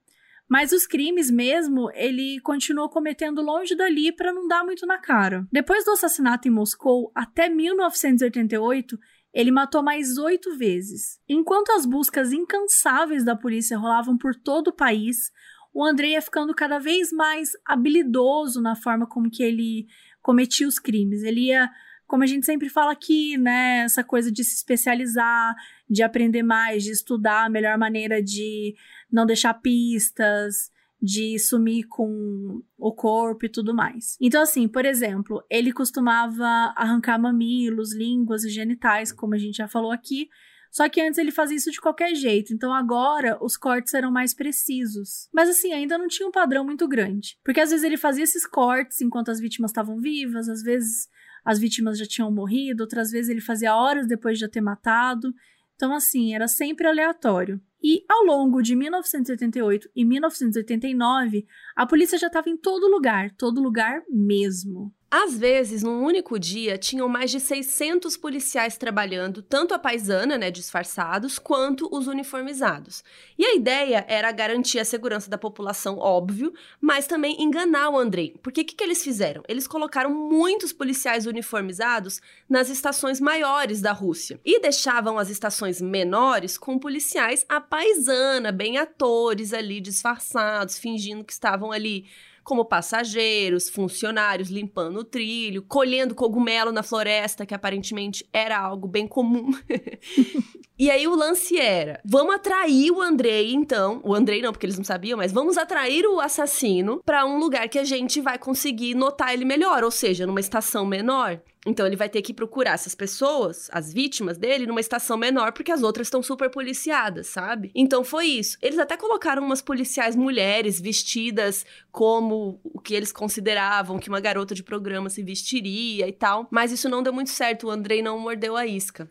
A: mas os crimes mesmo, ele continuou cometendo longe dali para não dar muito na cara. Depois do assassinato em Moscou, até 1988, ele matou mais oito vezes. Enquanto as buscas incansáveis da polícia rolavam por todo o país, o Andrei ia ficando cada vez mais habilidoso na forma como que ele cometia os crimes. Ele ia, como a gente sempre fala aqui, né, essa coisa de se especializar, de aprender mais, de estudar a melhor maneira de não deixar pistas, de sumir com o corpo e tudo mais. Então, assim, por exemplo, ele costumava arrancar mamilos, línguas e genitais, como a gente já falou aqui. Só que antes ele fazia isso de qualquer jeito, então agora os cortes eram mais precisos. Mas assim, ainda não tinha um padrão muito grande. Porque às vezes ele fazia esses cortes enquanto as vítimas estavam vivas, às vezes as vítimas já tinham morrido, outras vezes ele fazia horas depois de já ter matado. Então, assim, era sempre aleatório. E ao longo de 1988 e 1989, a polícia já estava em todo lugar, todo lugar mesmo.
B: Às vezes, num único dia, tinham mais de 600 policiais trabalhando, tanto a paisana, né, disfarçados, quanto os uniformizados. E a ideia era garantir a segurança da população, óbvio, mas também enganar o Andrei. Porque o que, que eles fizeram? Eles colocaram muitos policiais uniformizados nas estações maiores da Rússia e deixavam as estações menores com policiais à paisana, bem atores ali disfarçados, fingindo que estavam ali como passageiros, funcionários limpando o trilho, colhendo cogumelo na floresta, que aparentemente era algo bem comum. [LAUGHS] e aí o lance era: vamos atrair o Andrei, então. O Andrei não, porque eles não sabiam, mas vamos atrair o assassino para um lugar que a gente vai conseguir notar ele melhor, ou seja, numa estação menor. Então ele vai ter que procurar essas pessoas, as vítimas dele, numa estação menor, porque as outras estão super policiadas, sabe? Então foi isso. Eles até colocaram umas policiais mulheres vestidas como o que eles consideravam que uma garota de programa se vestiria e tal. Mas isso não deu muito certo, o Andrei não mordeu a isca.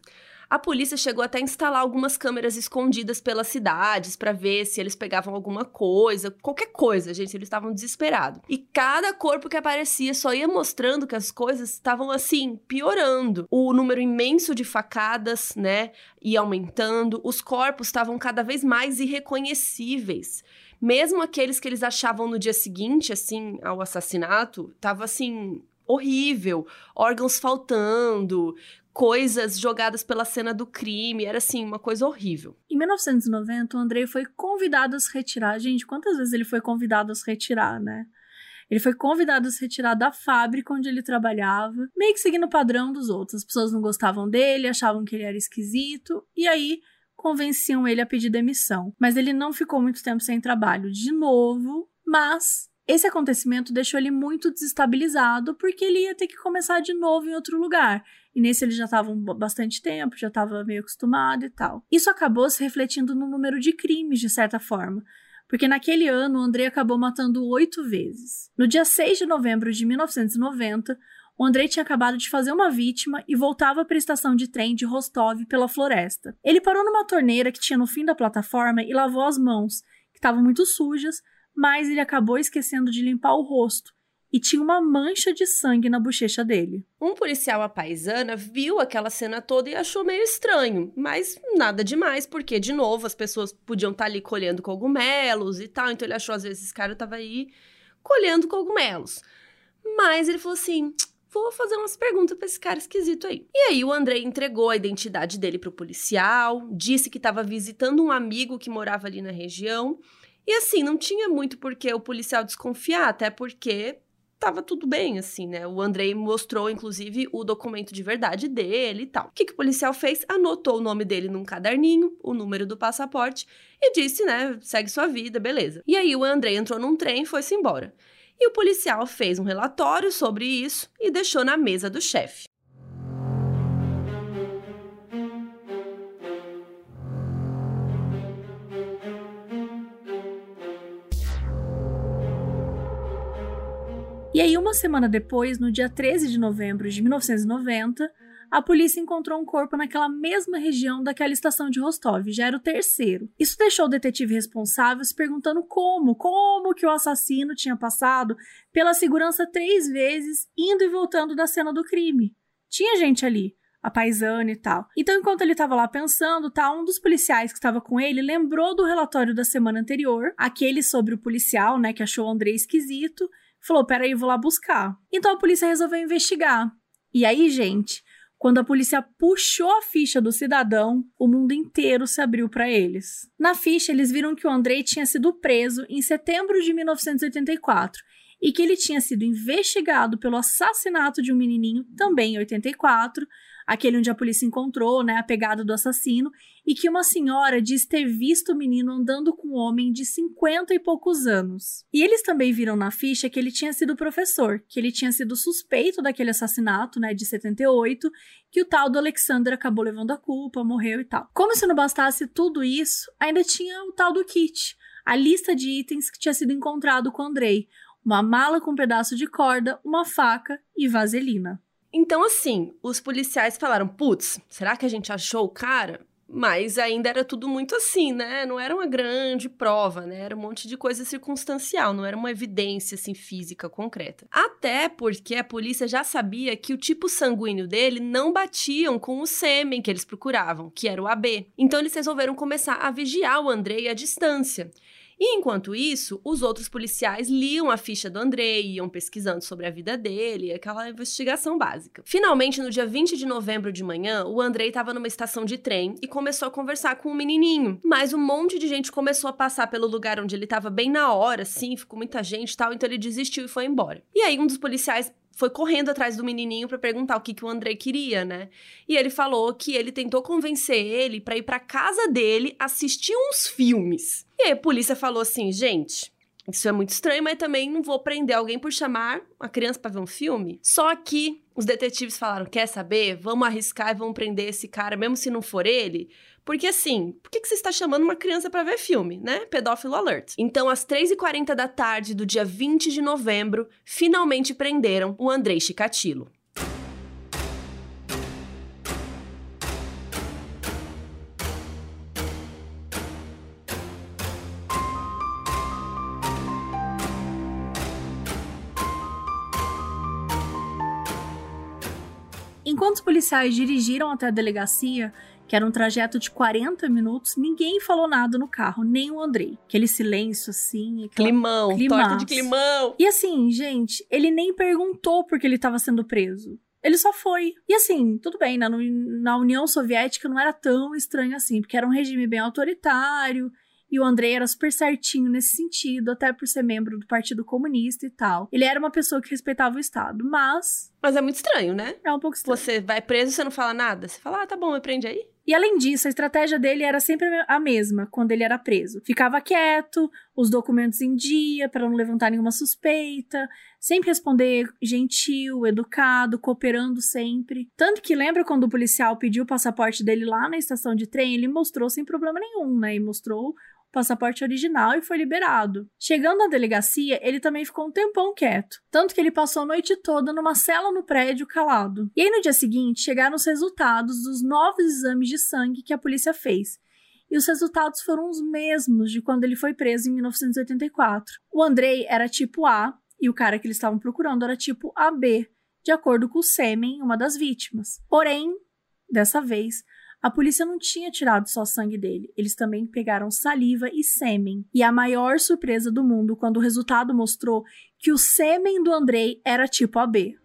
B: A polícia chegou até a instalar algumas câmeras escondidas pelas cidades para ver se eles pegavam alguma coisa, qualquer coisa, gente, eles estavam desesperados. E cada corpo que aparecia só ia mostrando que as coisas estavam assim, piorando. O número imenso de facadas, né, ia aumentando, os corpos estavam cada vez mais irreconhecíveis mesmo aqueles que eles achavam no dia seguinte, assim, ao assassinato, tava assim horrível, órgãos faltando, coisas jogadas pela cena do crime. Era assim, uma coisa horrível.
A: Em 1990, o Andrei foi convidado a se retirar. Gente, quantas vezes ele foi convidado a se retirar, né? Ele foi convidado a se retirar da fábrica onde ele trabalhava, meio que seguindo o padrão dos outros. As pessoas não gostavam dele, achavam que ele era esquisito, e aí convenciam ele a pedir demissão. Mas ele não ficou muito tempo sem trabalho de novo, mas esse acontecimento deixou ele muito desestabilizado porque ele ia ter que começar de novo em outro lugar. E nesse ele já estava bastante tempo, já estava meio acostumado e tal. Isso acabou se refletindo no número de crimes, de certa forma. Porque naquele ano o Andrei acabou matando oito vezes. No dia 6 de novembro de 1990, o Andrei tinha acabado de fazer uma vítima e voltava para a estação de trem de Rostov pela floresta. Ele parou numa torneira que tinha no fim da plataforma e lavou as mãos, que estavam muito sujas, mas ele acabou esquecendo de limpar o rosto e tinha uma mancha de sangue na bochecha dele.
B: Um policial à paisana viu aquela cena toda e achou meio estranho, mas nada demais, porque, de novo, as pessoas podiam estar tá ali colhendo cogumelos e tal, então ele achou, às vezes, esse cara estava aí colhendo cogumelos. Mas ele falou assim: vou fazer umas perguntas para esse cara esquisito aí. E aí o André entregou a identidade dele pro policial, disse que estava visitando um amigo que morava ali na região e assim, não tinha muito por que o policial desconfiar, até porque tava tudo bem, assim, né? O Andrei mostrou, inclusive, o documento de verdade dele e tal. O que, que o policial fez? Anotou o nome dele num caderninho, o número do passaporte e disse, né? Segue sua vida, beleza. E aí o Andrei entrou num trem e foi-se embora. E o policial fez um relatório sobre isso e deixou na mesa do chefe.
A: E aí, uma semana depois, no dia 13 de novembro de 1990, a polícia encontrou um corpo naquela mesma região daquela estação de Rostov, já era o terceiro. Isso deixou o detetive responsável se perguntando como, como que o assassino tinha passado pela segurança três vezes, indo e voltando da cena do crime. Tinha gente ali, a paisana e tal. Então, enquanto ele estava lá pensando, tá, um dos policiais que estava com ele lembrou do relatório da semana anterior, aquele sobre o policial, né, que achou o André esquisito, falou: "Peraí, vou lá buscar". Então a polícia resolveu investigar. E aí, gente, quando a polícia puxou a ficha do cidadão, o mundo inteiro se abriu para eles. Na ficha, eles viram que o Andrei tinha sido preso em setembro de 1984 e que ele tinha sido investigado pelo assassinato de um menininho também em 84, aquele onde a polícia encontrou, né, a pegada do assassino, e que uma senhora diz ter visto o menino andando com um homem de 50 e poucos anos. E eles também viram na ficha que ele tinha sido professor, que ele tinha sido suspeito daquele assassinato, né, de 78, que o tal do Alexander acabou levando a culpa, morreu e tal. Como se não bastasse tudo isso, ainda tinha o tal do kit, a lista de itens que tinha sido encontrado com Andrei, uma mala com um pedaço de corda, uma faca e vaselina.
B: Então, assim, os policiais falaram: putz, será que a gente achou o cara? Mas ainda era tudo muito assim, né? Não era uma grande prova, né? Era um monte de coisa circunstancial, não era uma evidência assim física concreta. Até porque a polícia já sabia que o tipo sanguíneo dele não batiam com o sêmen que eles procuravam, que era o AB. Então eles resolveram começar a vigiar o Andrei à distância. E enquanto isso, os outros policiais liam a ficha do Andrei, iam pesquisando sobre a vida dele, aquela investigação básica. Finalmente, no dia 20 de novembro de manhã, o Andrei estava numa estação de trem e começou a conversar com um menininho. Mas um monte de gente começou a passar pelo lugar onde ele estava bem na hora, assim, ficou muita gente e tal, então ele desistiu e foi embora. E aí um dos policiais foi correndo atrás do menininho para perguntar o que, que o Andrei queria, né? E ele falou que ele tentou convencer ele para ir para casa dele assistir uns filmes. E aí a polícia falou assim, gente, isso é muito estranho, mas também não vou prender alguém por chamar uma criança para ver um filme. Só que os detetives falaram: quer saber? Vamos arriscar e vamos prender esse cara, mesmo se não for ele. Porque assim, por que, que você está chamando uma criança para ver filme, né? Pedófilo alert. Então, às 3h40 da tarde do dia 20 de novembro, finalmente prenderam o Andrei Chikatilo.
A: Enquanto os policiais dirigiram até a delegacia, que era um trajeto de 40 minutos, ninguém falou nada no carro, nem o Andrei. Aquele silêncio assim.
B: Aquela... Climão, Climaço. torta de climão.
A: E assim, gente, ele nem perguntou por que ele estava sendo preso. Ele só foi. E assim, tudo bem, na, na União Soviética não era tão estranho assim, porque era um regime bem autoritário e o Andrei era super certinho nesse sentido, até por ser membro do Partido Comunista e tal. Ele era uma pessoa que respeitava o Estado, mas.
B: Mas é muito estranho, né?
A: É um pouco estranho.
B: Você vai preso e você não fala nada. Você fala, ah, tá bom, me prende aí.
A: E além disso, a estratégia dele era sempre a mesma quando ele era preso. Ficava quieto, os documentos em dia para não levantar nenhuma suspeita, sempre responder gentil, educado, cooperando sempre. Tanto que lembra quando o policial pediu o passaporte dele lá na estação de trem, ele mostrou sem problema nenhum, né? E mostrou passaporte original e foi liberado. Chegando na delegacia, ele também ficou um tempão quieto, tanto que ele passou a noite toda numa cela no prédio calado. E aí no dia seguinte chegaram os resultados dos novos exames de sangue que a polícia fez. E os resultados foram os mesmos de quando ele foi preso em 1984. O Andrei era tipo A e o cara que eles estavam procurando era tipo AB, de acordo com o sêmen, uma das vítimas. Porém, dessa vez, a polícia não tinha tirado só sangue dele, eles também pegaram saliva e sêmen. E a maior surpresa do mundo quando o resultado mostrou que o sêmen do Andrei era tipo AB.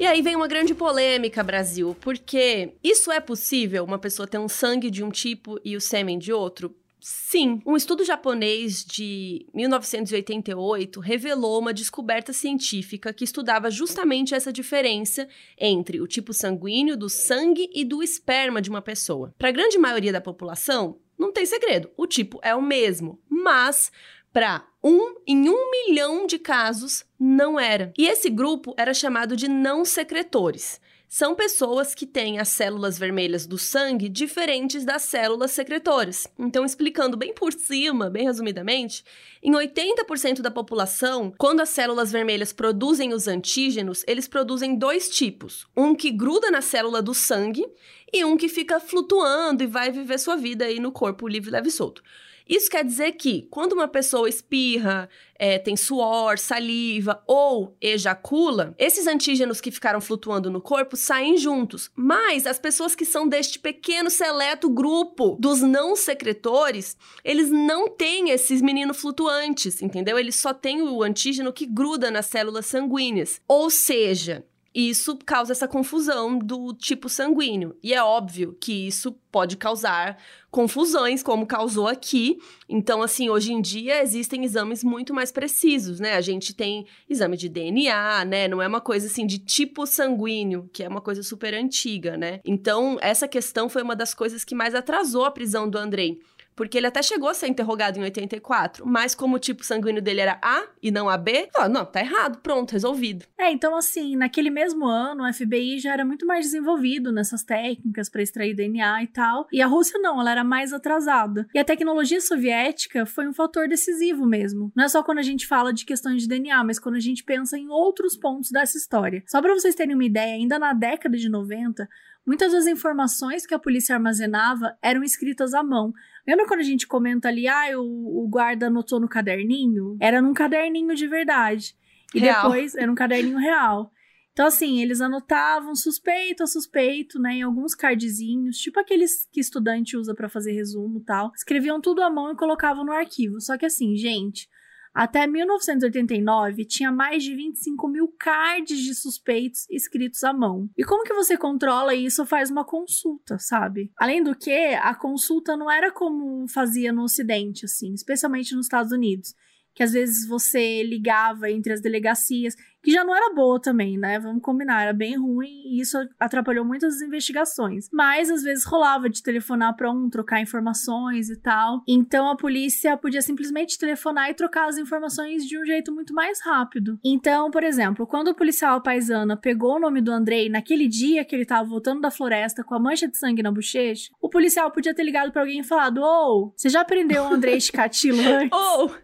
B: E aí vem uma grande polêmica, Brasil, porque isso é possível, uma pessoa ter um sangue de um tipo e o sêmen de outro? Sim, um estudo japonês de 1988 revelou uma descoberta científica que estudava justamente essa diferença entre o tipo sanguíneo do sangue e do esperma de uma pessoa. Para a grande maioria da população, não tem segredo, o tipo é o mesmo, mas para um em um milhão de casos não era. E esse grupo era chamado de não secretores são pessoas que têm as células vermelhas do sangue diferentes das células secretoras. Então, explicando bem por cima, bem resumidamente, em 80% da população, quando as células vermelhas produzem os antígenos, eles produzem dois tipos: um que gruda na célula do sangue e um que fica flutuando e vai viver sua vida aí no corpo livre, leve e solto. Isso quer dizer que quando uma pessoa espirra, é, tem suor, saliva ou ejacula, esses antígenos que ficaram flutuando no corpo saem juntos. Mas as pessoas que são deste pequeno seleto grupo dos não secretores, eles não têm esses meninos flutuantes, entendeu? Eles só têm o antígeno que gruda nas células sanguíneas. Ou seja, isso causa essa confusão do tipo sanguíneo. E é óbvio que isso pode causar confusões, como causou aqui. Então, assim, hoje em dia existem exames muito mais precisos, né? A gente tem exame de DNA, né? Não é uma coisa assim de tipo sanguíneo, que é uma coisa super antiga, né? Então, essa questão foi uma das coisas que mais atrasou a prisão do Andrei. Porque ele até chegou a ser interrogado em 84, mas como o tipo sanguíneo dele era A e não AB, ó, não, tá errado, pronto, resolvido.
A: É, então assim, naquele mesmo ano, o FBI já era muito mais desenvolvido nessas técnicas para extrair DNA e tal, e a Rússia não, ela era mais atrasada. E a tecnologia soviética foi um fator decisivo mesmo. Não é só quando a gente fala de questões de DNA, mas quando a gente pensa em outros pontos dessa história. Só para vocês terem uma ideia, ainda na década de 90, muitas das informações que a polícia armazenava eram escritas à mão, Lembra quando a gente comenta ali, ah, o, o guarda anotou no caderninho? Era num caderninho de verdade. E real. depois era um caderninho real. Então, assim, eles anotavam suspeito a suspeito, né, em alguns cardzinhos, tipo aqueles que estudante usa para fazer resumo e tal. Escreviam tudo à mão e colocavam no arquivo. Só que, assim, gente, até 1989, tinha mais de 25 mil cards de suspeitos escritos à mão. E como que você controla isso? Faz uma consulta, sabe? Além do que, a consulta não era como fazia no Ocidente, assim, especialmente nos Estados Unidos que às vezes você ligava entre as delegacias que já não era boa também, né? Vamos combinar, era bem ruim e isso atrapalhou muitas investigações. Mas às vezes rolava de telefonar para um, trocar informações e tal. Então a polícia podia simplesmente telefonar e trocar as informações de um jeito muito mais rápido. Então, por exemplo, quando o policial paisana pegou o nome do Andrei naquele dia que ele tava voltando da floresta com a mancha de sangue na bochecha, o policial podia ter ligado para alguém e falado: Ô, oh, você já prendeu o Andrei Chikatilo [LAUGHS] antes?
B: Ou! Oh.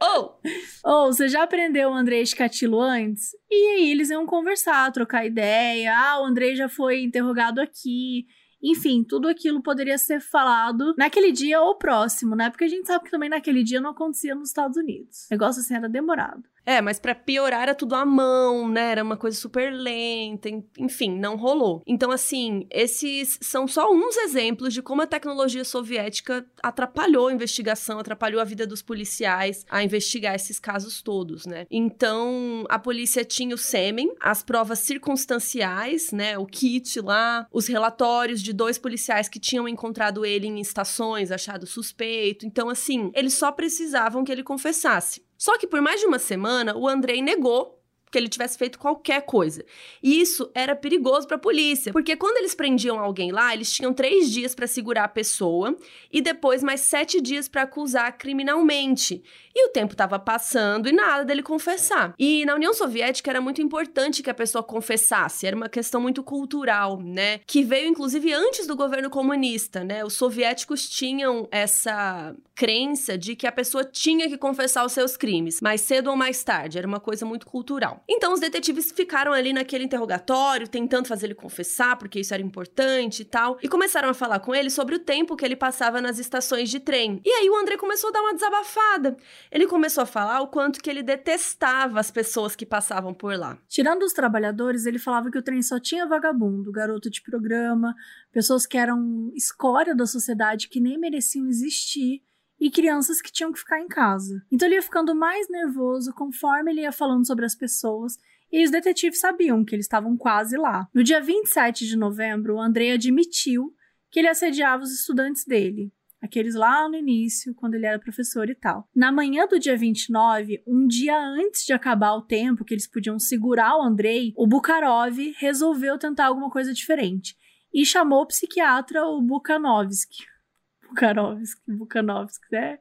A: Ou, oh. oh, você já aprendeu o André Escatilo antes? E aí eles iam conversar, trocar ideia. Ah, o André já foi interrogado aqui. Enfim, tudo aquilo poderia ser falado naquele dia ou próximo, né? Porque a gente sabe que também naquele dia não acontecia nos Estados Unidos. O negócio assim era demorado.
B: É, mas para piorar era tudo à mão, né? Era uma coisa super lenta, enfim, não rolou. Então, assim, esses são só uns exemplos de como a tecnologia soviética atrapalhou a investigação, atrapalhou a vida dos policiais a investigar esses casos todos, né? Então, a polícia tinha o sêmen, as provas circunstanciais, né? O kit lá, os relatórios de dois policiais que tinham encontrado ele em estações, achado suspeito. Então, assim, eles só precisavam que ele confessasse. Só que por mais de uma semana, o Andrei negou que ele tivesse feito qualquer coisa. E isso era perigoso para a polícia, porque quando eles prendiam alguém lá, eles tinham três dias para segurar a pessoa e depois mais sete dias para acusar criminalmente. E o tempo estava passando e nada dele confessar. E na União Soviética era muito importante que a pessoa confessasse, era uma questão muito cultural, né? Que veio inclusive antes do governo comunista, né? Os soviéticos tinham essa crença de que a pessoa tinha que confessar os seus crimes, mais cedo ou mais tarde, era uma coisa muito cultural. Então os detetives ficaram ali naquele interrogatório, tentando fazer ele confessar, porque isso era importante e tal, e começaram a falar com ele sobre o tempo que ele passava nas estações de trem. E aí o André começou a dar uma desabafada. Ele começou a falar o quanto que ele detestava as pessoas que passavam por lá.
A: Tirando os trabalhadores, ele falava que o trem só tinha vagabundo, garoto de programa, pessoas que eram escória da sociedade que nem mereciam existir e crianças que tinham que ficar em casa. Então ele ia ficando mais nervoso conforme ele ia falando sobre as pessoas e os detetives sabiam que eles estavam quase lá. No dia 27 de novembro, o André admitiu que ele assediava os estudantes dele. Aqueles lá no início, quando ele era professor e tal. Na manhã do dia 29, um dia antes de acabar o tempo que eles podiam segurar o Andrei, o Bukharov resolveu tentar alguma coisa diferente e chamou o psiquiatra o Bukhanovsky. Bukhanovsky, Bukhanovsky, é,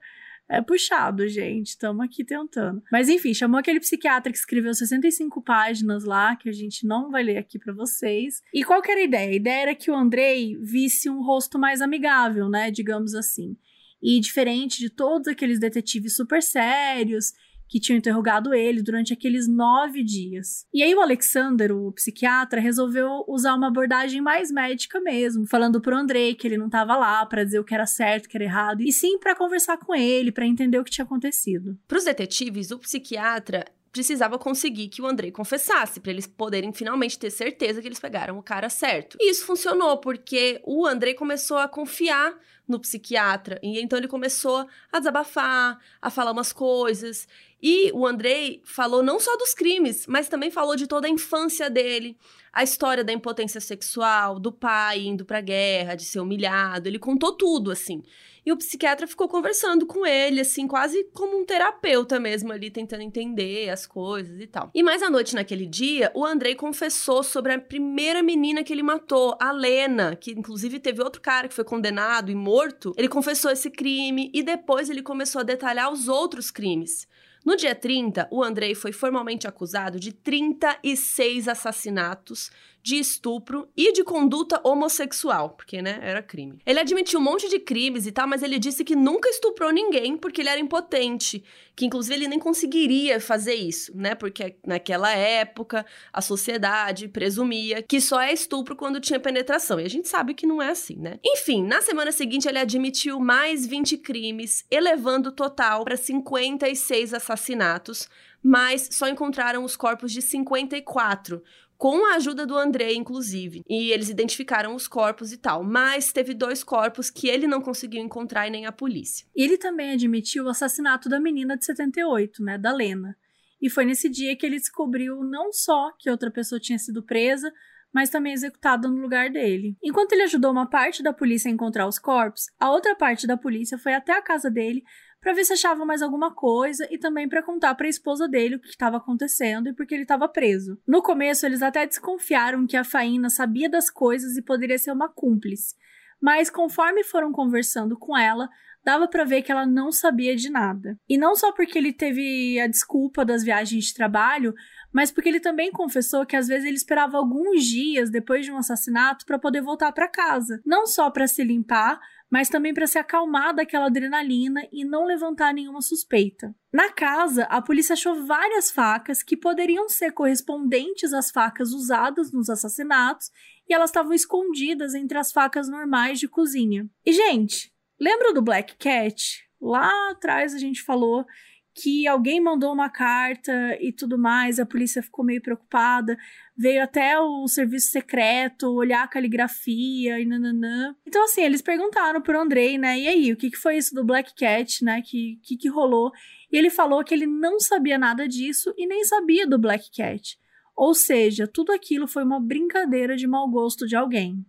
A: É puxado, gente. Estamos aqui tentando. Mas enfim, chamou aquele psiquiatra que escreveu 65 páginas lá, que a gente não vai ler aqui para vocês. E qual que era a ideia? A ideia era que o Andrei visse um rosto mais amigável, né? Digamos assim. E diferente de todos aqueles detetives super sérios que tinham interrogado ele durante aqueles nove dias. E aí o Alexander, o psiquiatra, resolveu usar uma abordagem mais médica mesmo, falando pro Andrei que ele não estava lá para dizer o que era certo, o que era errado, e sim para conversar com ele, para entender o que tinha acontecido.
B: Para os detetives, o psiquiatra precisava conseguir que o Andrei confessasse, para eles poderem finalmente ter certeza que eles pegaram o cara certo. E isso funcionou, porque o Andrei começou a confiar no psiquiatra, e então ele começou a desabafar, a falar umas coisas. E o Andrei falou não só dos crimes, mas também falou de toda a infância dele, a história da impotência sexual, do pai indo pra guerra, de ser humilhado. Ele contou tudo, assim. E o psiquiatra ficou conversando com ele, assim, quase como um terapeuta mesmo ali, tentando entender as coisas e tal. E mais à noite naquele dia, o Andrei confessou sobre a primeira menina que ele matou, a Lena, que inclusive teve outro cara que foi condenado e morto. Ele confessou esse crime e depois ele começou a detalhar os outros crimes. No dia 30, o Andrei foi formalmente acusado de 36 assassinatos, de estupro e de conduta homossexual, porque, né, era crime. Ele admitiu um monte de crimes e tal, mas ele disse que nunca estuprou ninguém porque ele era impotente, que inclusive ele nem conseguiria fazer isso, né, porque naquela época a sociedade presumia que só é estupro quando tinha penetração, e a gente sabe que não é assim, né? Enfim, na semana seguinte ele admitiu mais 20 crimes, elevando o total para 56 assassinatos, mas só encontraram os corpos de 54, com a ajuda do André, inclusive. E eles identificaram os corpos e tal. Mas teve dois corpos que ele não conseguiu encontrar e nem a polícia.
A: Ele também admitiu o assassinato da menina de 78, né, da Lena. E foi nesse dia que ele descobriu não só que outra pessoa tinha sido presa, mas também executada no lugar dele. Enquanto ele ajudou uma parte da polícia a encontrar os corpos, a outra parte da polícia foi até a casa dele para ver se achava mais alguma coisa e também para contar para a esposa dele o que estava acontecendo e porque ele estava preso. No começo, eles até desconfiaram que a Faína sabia das coisas e poderia ser uma cúmplice, mas conforme foram conversando com ela, dava para ver que ela não sabia de nada. E não só porque ele teve a desculpa das viagens de trabalho, mas porque ele também confessou que às vezes ele esperava alguns dias depois de um assassinato para poder voltar para casa, não só para se limpar, mas também para se acalmar daquela adrenalina e não levantar nenhuma suspeita. Na casa, a polícia achou várias facas que poderiam ser correspondentes às facas usadas nos assassinatos e elas estavam escondidas entre as facas normais de cozinha. E, gente, lembra do Black Cat? Lá atrás a gente falou que alguém mandou uma carta e tudo mais, a polícia ficou meio preocupada, veio até o serviço secreto olhar a caligrafia e nananã. Então, assim, eles perguntaram pro Andrei, né, e aí, o que, que foi isso do Black Cat, né, que, que, que rolou? E ele falou que ele não sabia nada disso e nem sabia do Black Cat. Ou seja, tudo aquilo foi uma brincadeira de mau gosto de alguém.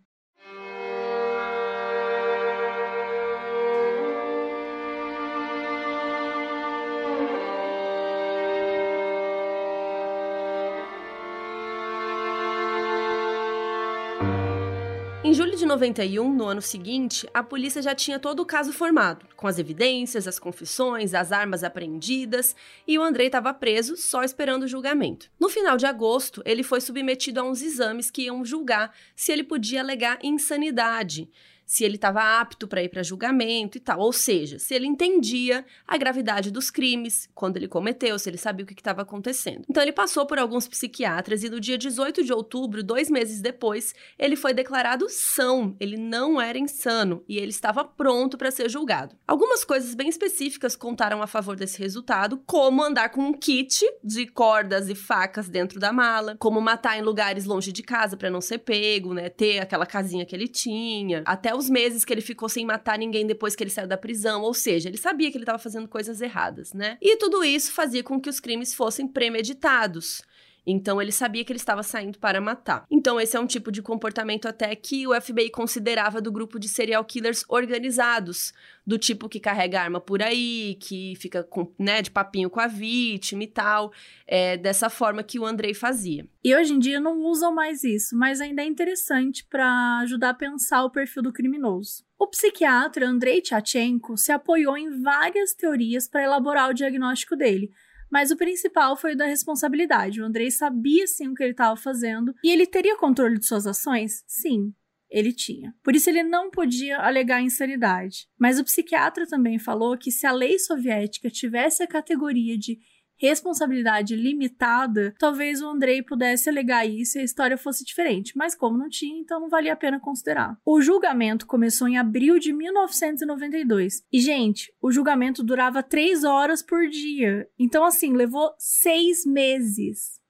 B: 91, no ano seguinte, a polícia já tinha todo o caso formado, com as evidências, as confissões, as armas apreendidas, e o Andrei estava preso só esperando o julgamento. No final de agosto, ele foi submetido a uns exames que iam julgar se ele podia alegar insanidade se ele estava apto para ir para julgamento e tal. Ou seja, se ele entendia a gravidade dos crimes, quando ele cometeu, se ele sabia o que estava acontecendo. Então ele passou por alguns psiquiatras e no dia 18 de outubro, dois meses depois, ele foi declarado são. Ele não era insano e ele estava pronto para ser julgado. Algumas coisas bem específicas contaram a favor desse resultado, como andar com um kit de cordas e facas dentro da mala, como matar em lugares longe de casa para não ser pego, né? Ter aquela casinha que ele tinha, até os meses que ele ficou sem matar ninguém depois que ele saiu da prisão, ou seja, ele sabia que ele estava fazendo coisas erradas, né? E tudo isso fazia com que os crimes fossem premeditados. Então ele sabia que ele estava saindo para matar. Então esse é um tipo de comportamento até que o FBI considerava do grupo de serial killers organizados, do tipo que carrega arma por aí, que fica com, né, de papinho com a vítima e tal, é dessa forma que o Andrei fazia.
A: E hoje em dia não usam mais isso, mas ainda é interessante para ajudar a pensar o perfil do criminoso. O psiquiatra Andrei Tchatchenko se apoiou em várias teorias para elaborar o diagnóstico dele, mas o principal foi o da responsabilidade. O Andrei sabia sim o que ele estava fazendo e ele teria controle de suas ações? Sim, ele tinha. Por isso ele não podia alegar insanidade. Mas o psiquiatra também falou que se a lei soviética tivesse a categoria de responsabilidade limitada, talvez o Andrei pudesse alegar isso e a história fosse diferente, mas como não tinha, então não valia a pena considerar. O julgamento começou em abril de 1992 e, gente, o julgamento durava três horas por dia, então, assim, levou seis meses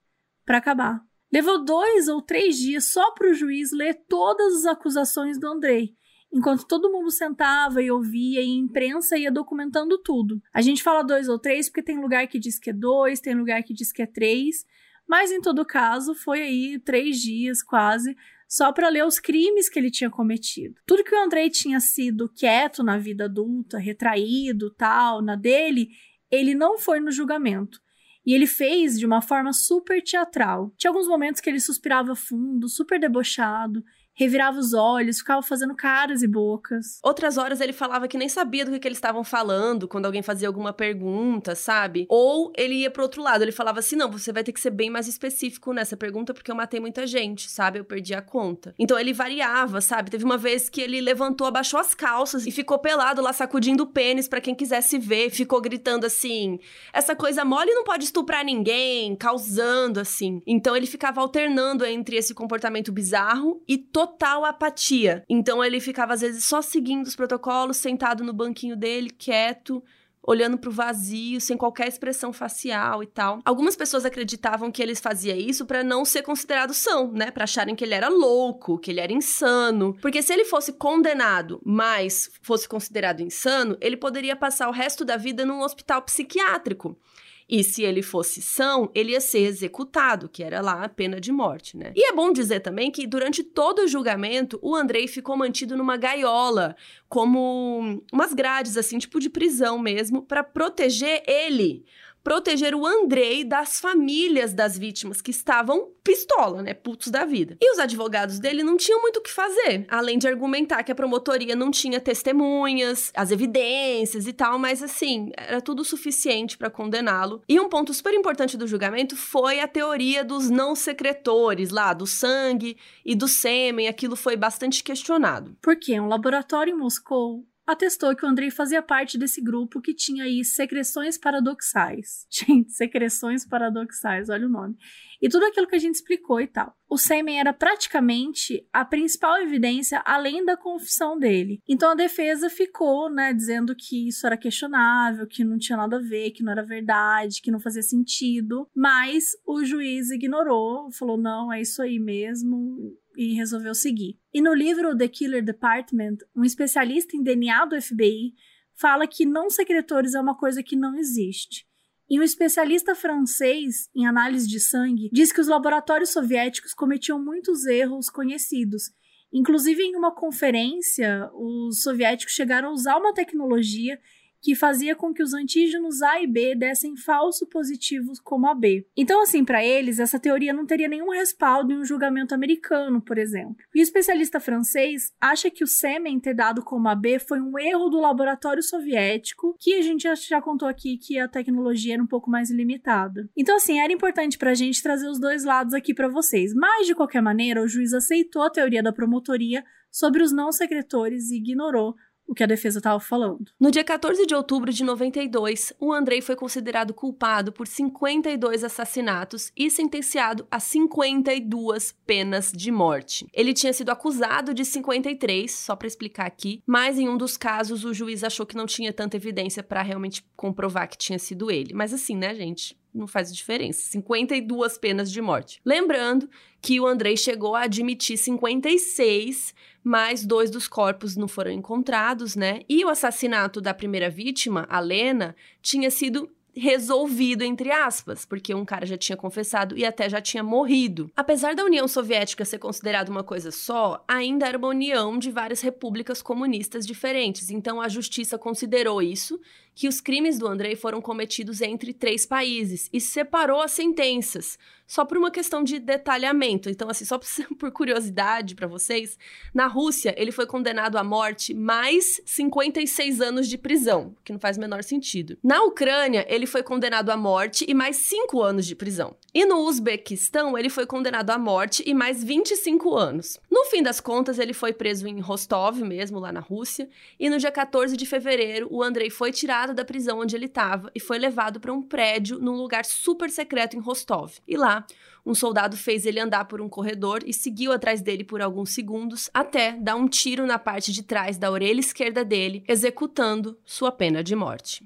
A: para acabar. Levou dois ou três dias só para o juiz ler todas as acusações do Andrei enquanto todo mundo sentava e ouvia e a imprensa ia documentando tudo. A gente fala dois ou três porque tem lugar que diz que é dois, tem lugar que diz que é três, mas em todo caso foi aí três dias quase só para ler os crimes que ele tinha cometido. Tudo que o Andrei tinha sido quieto na vida adulta, retraído, tal, na dele, ele não foi no julgamento. E ele fez de uma forma super teatral. Tinha alguns momentos que ele suspirava fundo, super debochado, revirava os olhos, ficava fazendo caras e bocas.
B: Outras horas ele falava que nem sabia do que, que eles estavam falando quando alguém fazia alguma pergunta, sabe? Ou ele ia pro outro lado, ele falava assim: não, você vai ter que ser bem mais específico nessa pergunta porque eu matei muita gente, sabe? Eu perdi a conta. Então ele variava, sabe? Teve uma vez que ele levantou, abaixou as calças e ficou pelado lá sacudindo o pênis para quem quisesse ver, ficou gritando assim: essa coisa mole não pode estuprar ninguém, causando assim. Então ele ficava alternando entre esse comportamento bizarro e todo total apatia. Então ele ficava às vezes só seguindo os protocolos, sentado no banquinho dele, quieto, olhando para o vazio, sem qualquer expressão facial e tal. Algumas pessoas acreditavam que eles fazia isso para não ser considerado são, né? Para acharem que ele era louco, que ele era insano. Porque se ele fosse condenado, mas fosse considerado insano, ele poderia passar o resto da vida num hospital psiquiátrico. E se ele fosse são, ele ia ser executado, que era lá a pena de morte, né? E é bom dizer também que durante todo o julgamento, o Andrei ficou mantido numa gaiola, como umas grades assim, tipo de prisão mesmo, para proteger ele proteger o Andrei das famílias das vítimas que estavam pistola, né, putos da vida. E os advogados dele não tinham muito o que fazer, além de argumentar que a promotoria não tinha testemunhas, as evidências e tal, mas assim, era tudo suficiente para condená-lo. E um ponto super importante do julgamento foi a teoria dos não secretores lá, do sangue e do sêmen, aquilo foi bastante questionado.
A: Porque um laboratório em Moscou atestou que o Andrei fazia parte desse grupo que tinha aí secreções paradoxais. [LAUGHS] Gente, secreções paradoxais, olha o nome. E tudo aquilo que a gente explicou e tal. O sêmen era praticamente a principal evidência além da confissão dele. Então a defesa ficou, né, dizendo que isso era questionável, que não tinha nada a ver, que não era verdade, que não fazia sentido, mas o juiz ignorou, falou: "Não, é isso aí mesmo" e resolveu seguir. E no livro The Killer Department, um especialista em DNA do FBI fala que não secretores é uma coisa que não existe. E um especialista francês em análise de sangue diz que os laboratórios soviéticos cometiam muitos erros conhecidos. Inclusive, em uma conferência, os soviéticos chegaram a usar uma tecnologia que fazia com que os antígenos A e B dessem falso positivos como a B. Então, assim, para eles, essa teoria não teria nenhum respaldo em um julgamento americano, por exemplo. E o especialista francês acha que o sêmen ter dado como a B foi um erro do laboratório soviético, que a gente já, contou aqui que a tecnologia era um pouco mais limitada. Então, assim, era importante pra gente trazer os dois lados aqui para vocês. Mas, de qualquer maneira, o juiz aceitou a teoria da promotoria sobre os não secretores e ignorou o que a defesa estava falando.
B: No dia 14 de outubro de 92, o Andrei foi considerado culpado por 52 assassinatos e sentenciado a 52 penas de morte. Ele tinha sido acusado de 53, só para explicar aqui, mas em um dos casos o juiz achou que não tinha tanta evidência para realmente comprovar que tinha sido ele. Mas assim, né, gente? Não faz diferença. 52 penas de morte. Lembrando que o Andrei chegou a admitir 56, mas dois dos corpos não foram encontrados, né? E o assassinato da primeira vítima, a Lena, tinha sido resolvido, entre aspas, porque um cara já tinha confessado e até já tinha morrido. Apesar da União Soviética ser considerada uma coisa só, ainda era uma união de várias repúblicas comunistas diferentes, então a justiça considerou isso que os crimes do Andrei foram cometidos entre três países e separou as sentenças, só por uma questão de detalhamento. Então, assim, só [LAUGHS] por curiosidade para vocês, na Rússia ele foi condenado à morte mais 56 anos de prisão, que não faz o menor sentido. Na Ucrânia, ele foi condenado à morte e mais 5 anos de prisão. E no Uzbequistão, ele foi condenado à morte e mais 25 anos. No fim das contas, ele foi preso em Rostov mesmo, lá na Rússia, e no dia 14 de fevereiro, o Andrei foi tirado da prisão onde ele estava e foi levado para um prédio num lugar super secreto em Rostov. E lá, um soldado fez ele andar por um corredor e seguiu atrás dele por alguns segundos até dar um tiro na parte de trás da orelha esquerda dele, executando sua pena de morte.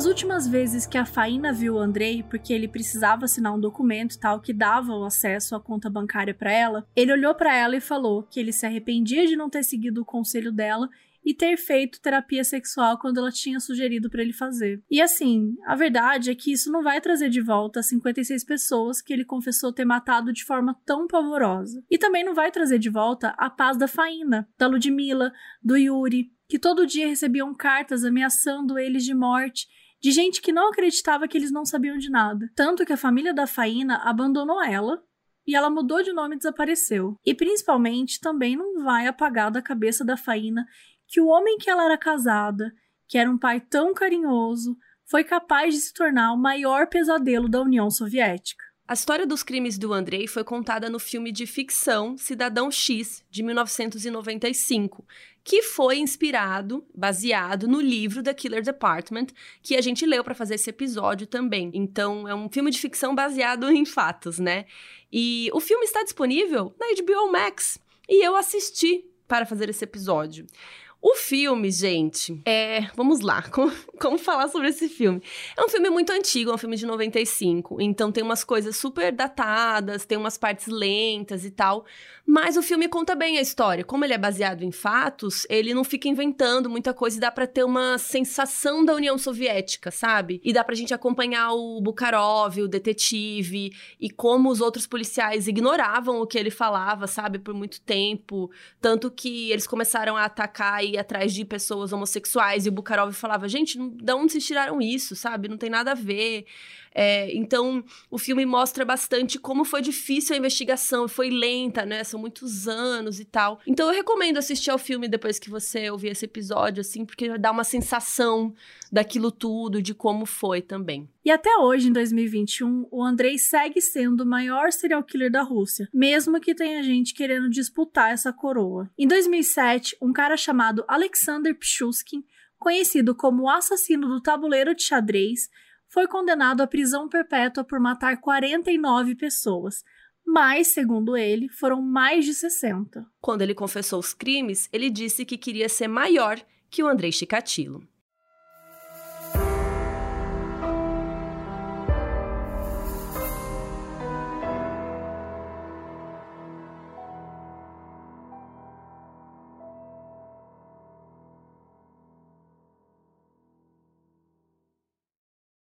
A: Das últimas vezes que a Faina viu o Andrei, porque ele precisava assinar um documento tal que dava o acesso à conta bancária para ela, ele olhou para ela e falou que ele se arrependia de não ter seguido o conselho dela e ter feito terapia sexual quando ela tinha sugerido para ele fazer. E assim, a verdade é que isso não vai trazer de volta as 56 pessoas que ele confessou ter matado de forma tão pavorosa. E também não vai trazer de volta a paz da Faina, da Ludmilla, do Yuri, que todo dia recebiam cartas ameaçando eles de morte, de gente que não acreditava que eles não sabiam de nada. Tanto que a família da Faína abandonou ela e ela mudou de nome e desapareceu. E principalmente também não vai apagar da cabeça da Faína que o homem que ela era casada, que era um pai tão carinhoso, foi capaz de se tornar o maior pesadelo da União Soviética.
B: A história dos crimes do Andrei foi contada no filme de ficção Cidadão X, de 1995, que foi inspirado, baseado no livro The Killer Department, que a gente leu para fazer esse episódio também. Então, é um filme de ficção baseado em fatos, né? E o filme está disponível na HBO Max. E eu assisti para fazer esse episódio. O filme, gente, é. Vamos lá, [LAUGHS] como, como, falar sobre esse filme? É um filme muito antigo, é um filme de 95, então tem umas coisas super datadas, tem umas partes lentas e tal. Mas o filme conta bem a história. Como ele é baseado em fatos, ele não fica inventando muita coisa e dá para ter uma sensação da União Soviética, sabe? E dá pra gente acompanhar o Bukharov, o detetive, e como os outros policiais ignoravam o que ele falava, sabe, por muito tempo. Tanto que eles começaram a atacar e ir atrás de pessoas homossexuais, e o Bukharov falava: gente, de onde vocês tiraram isso, sabe? Não tem nada a ver. É, então, o filme mostra bastante como foi difícil a investigação, foi lenta, né? São muitos anos e tal. Então, eu recomendo assistir ao filme depois que você ouvir esse episódio, assim, porque dá uma sensação daquilo tudo, de como foi também.
A: E até hoje, em 2021, o Andrei segue sendo o maior serial killer da Rússia, mesmo que tenha gente querendo disputar essa coroa. Em 2007, um cara chamado Alexander Pshuskin, conhecido como o assassino do tabuleiro de xadrez, foi condenado à prisão perpétua por matar 49 pessoas, mas, segundo ele, foram mais de 60.
B: Quando ele confessou os crimes, ele disse que queria ser maior que o Andrei Chikatilo.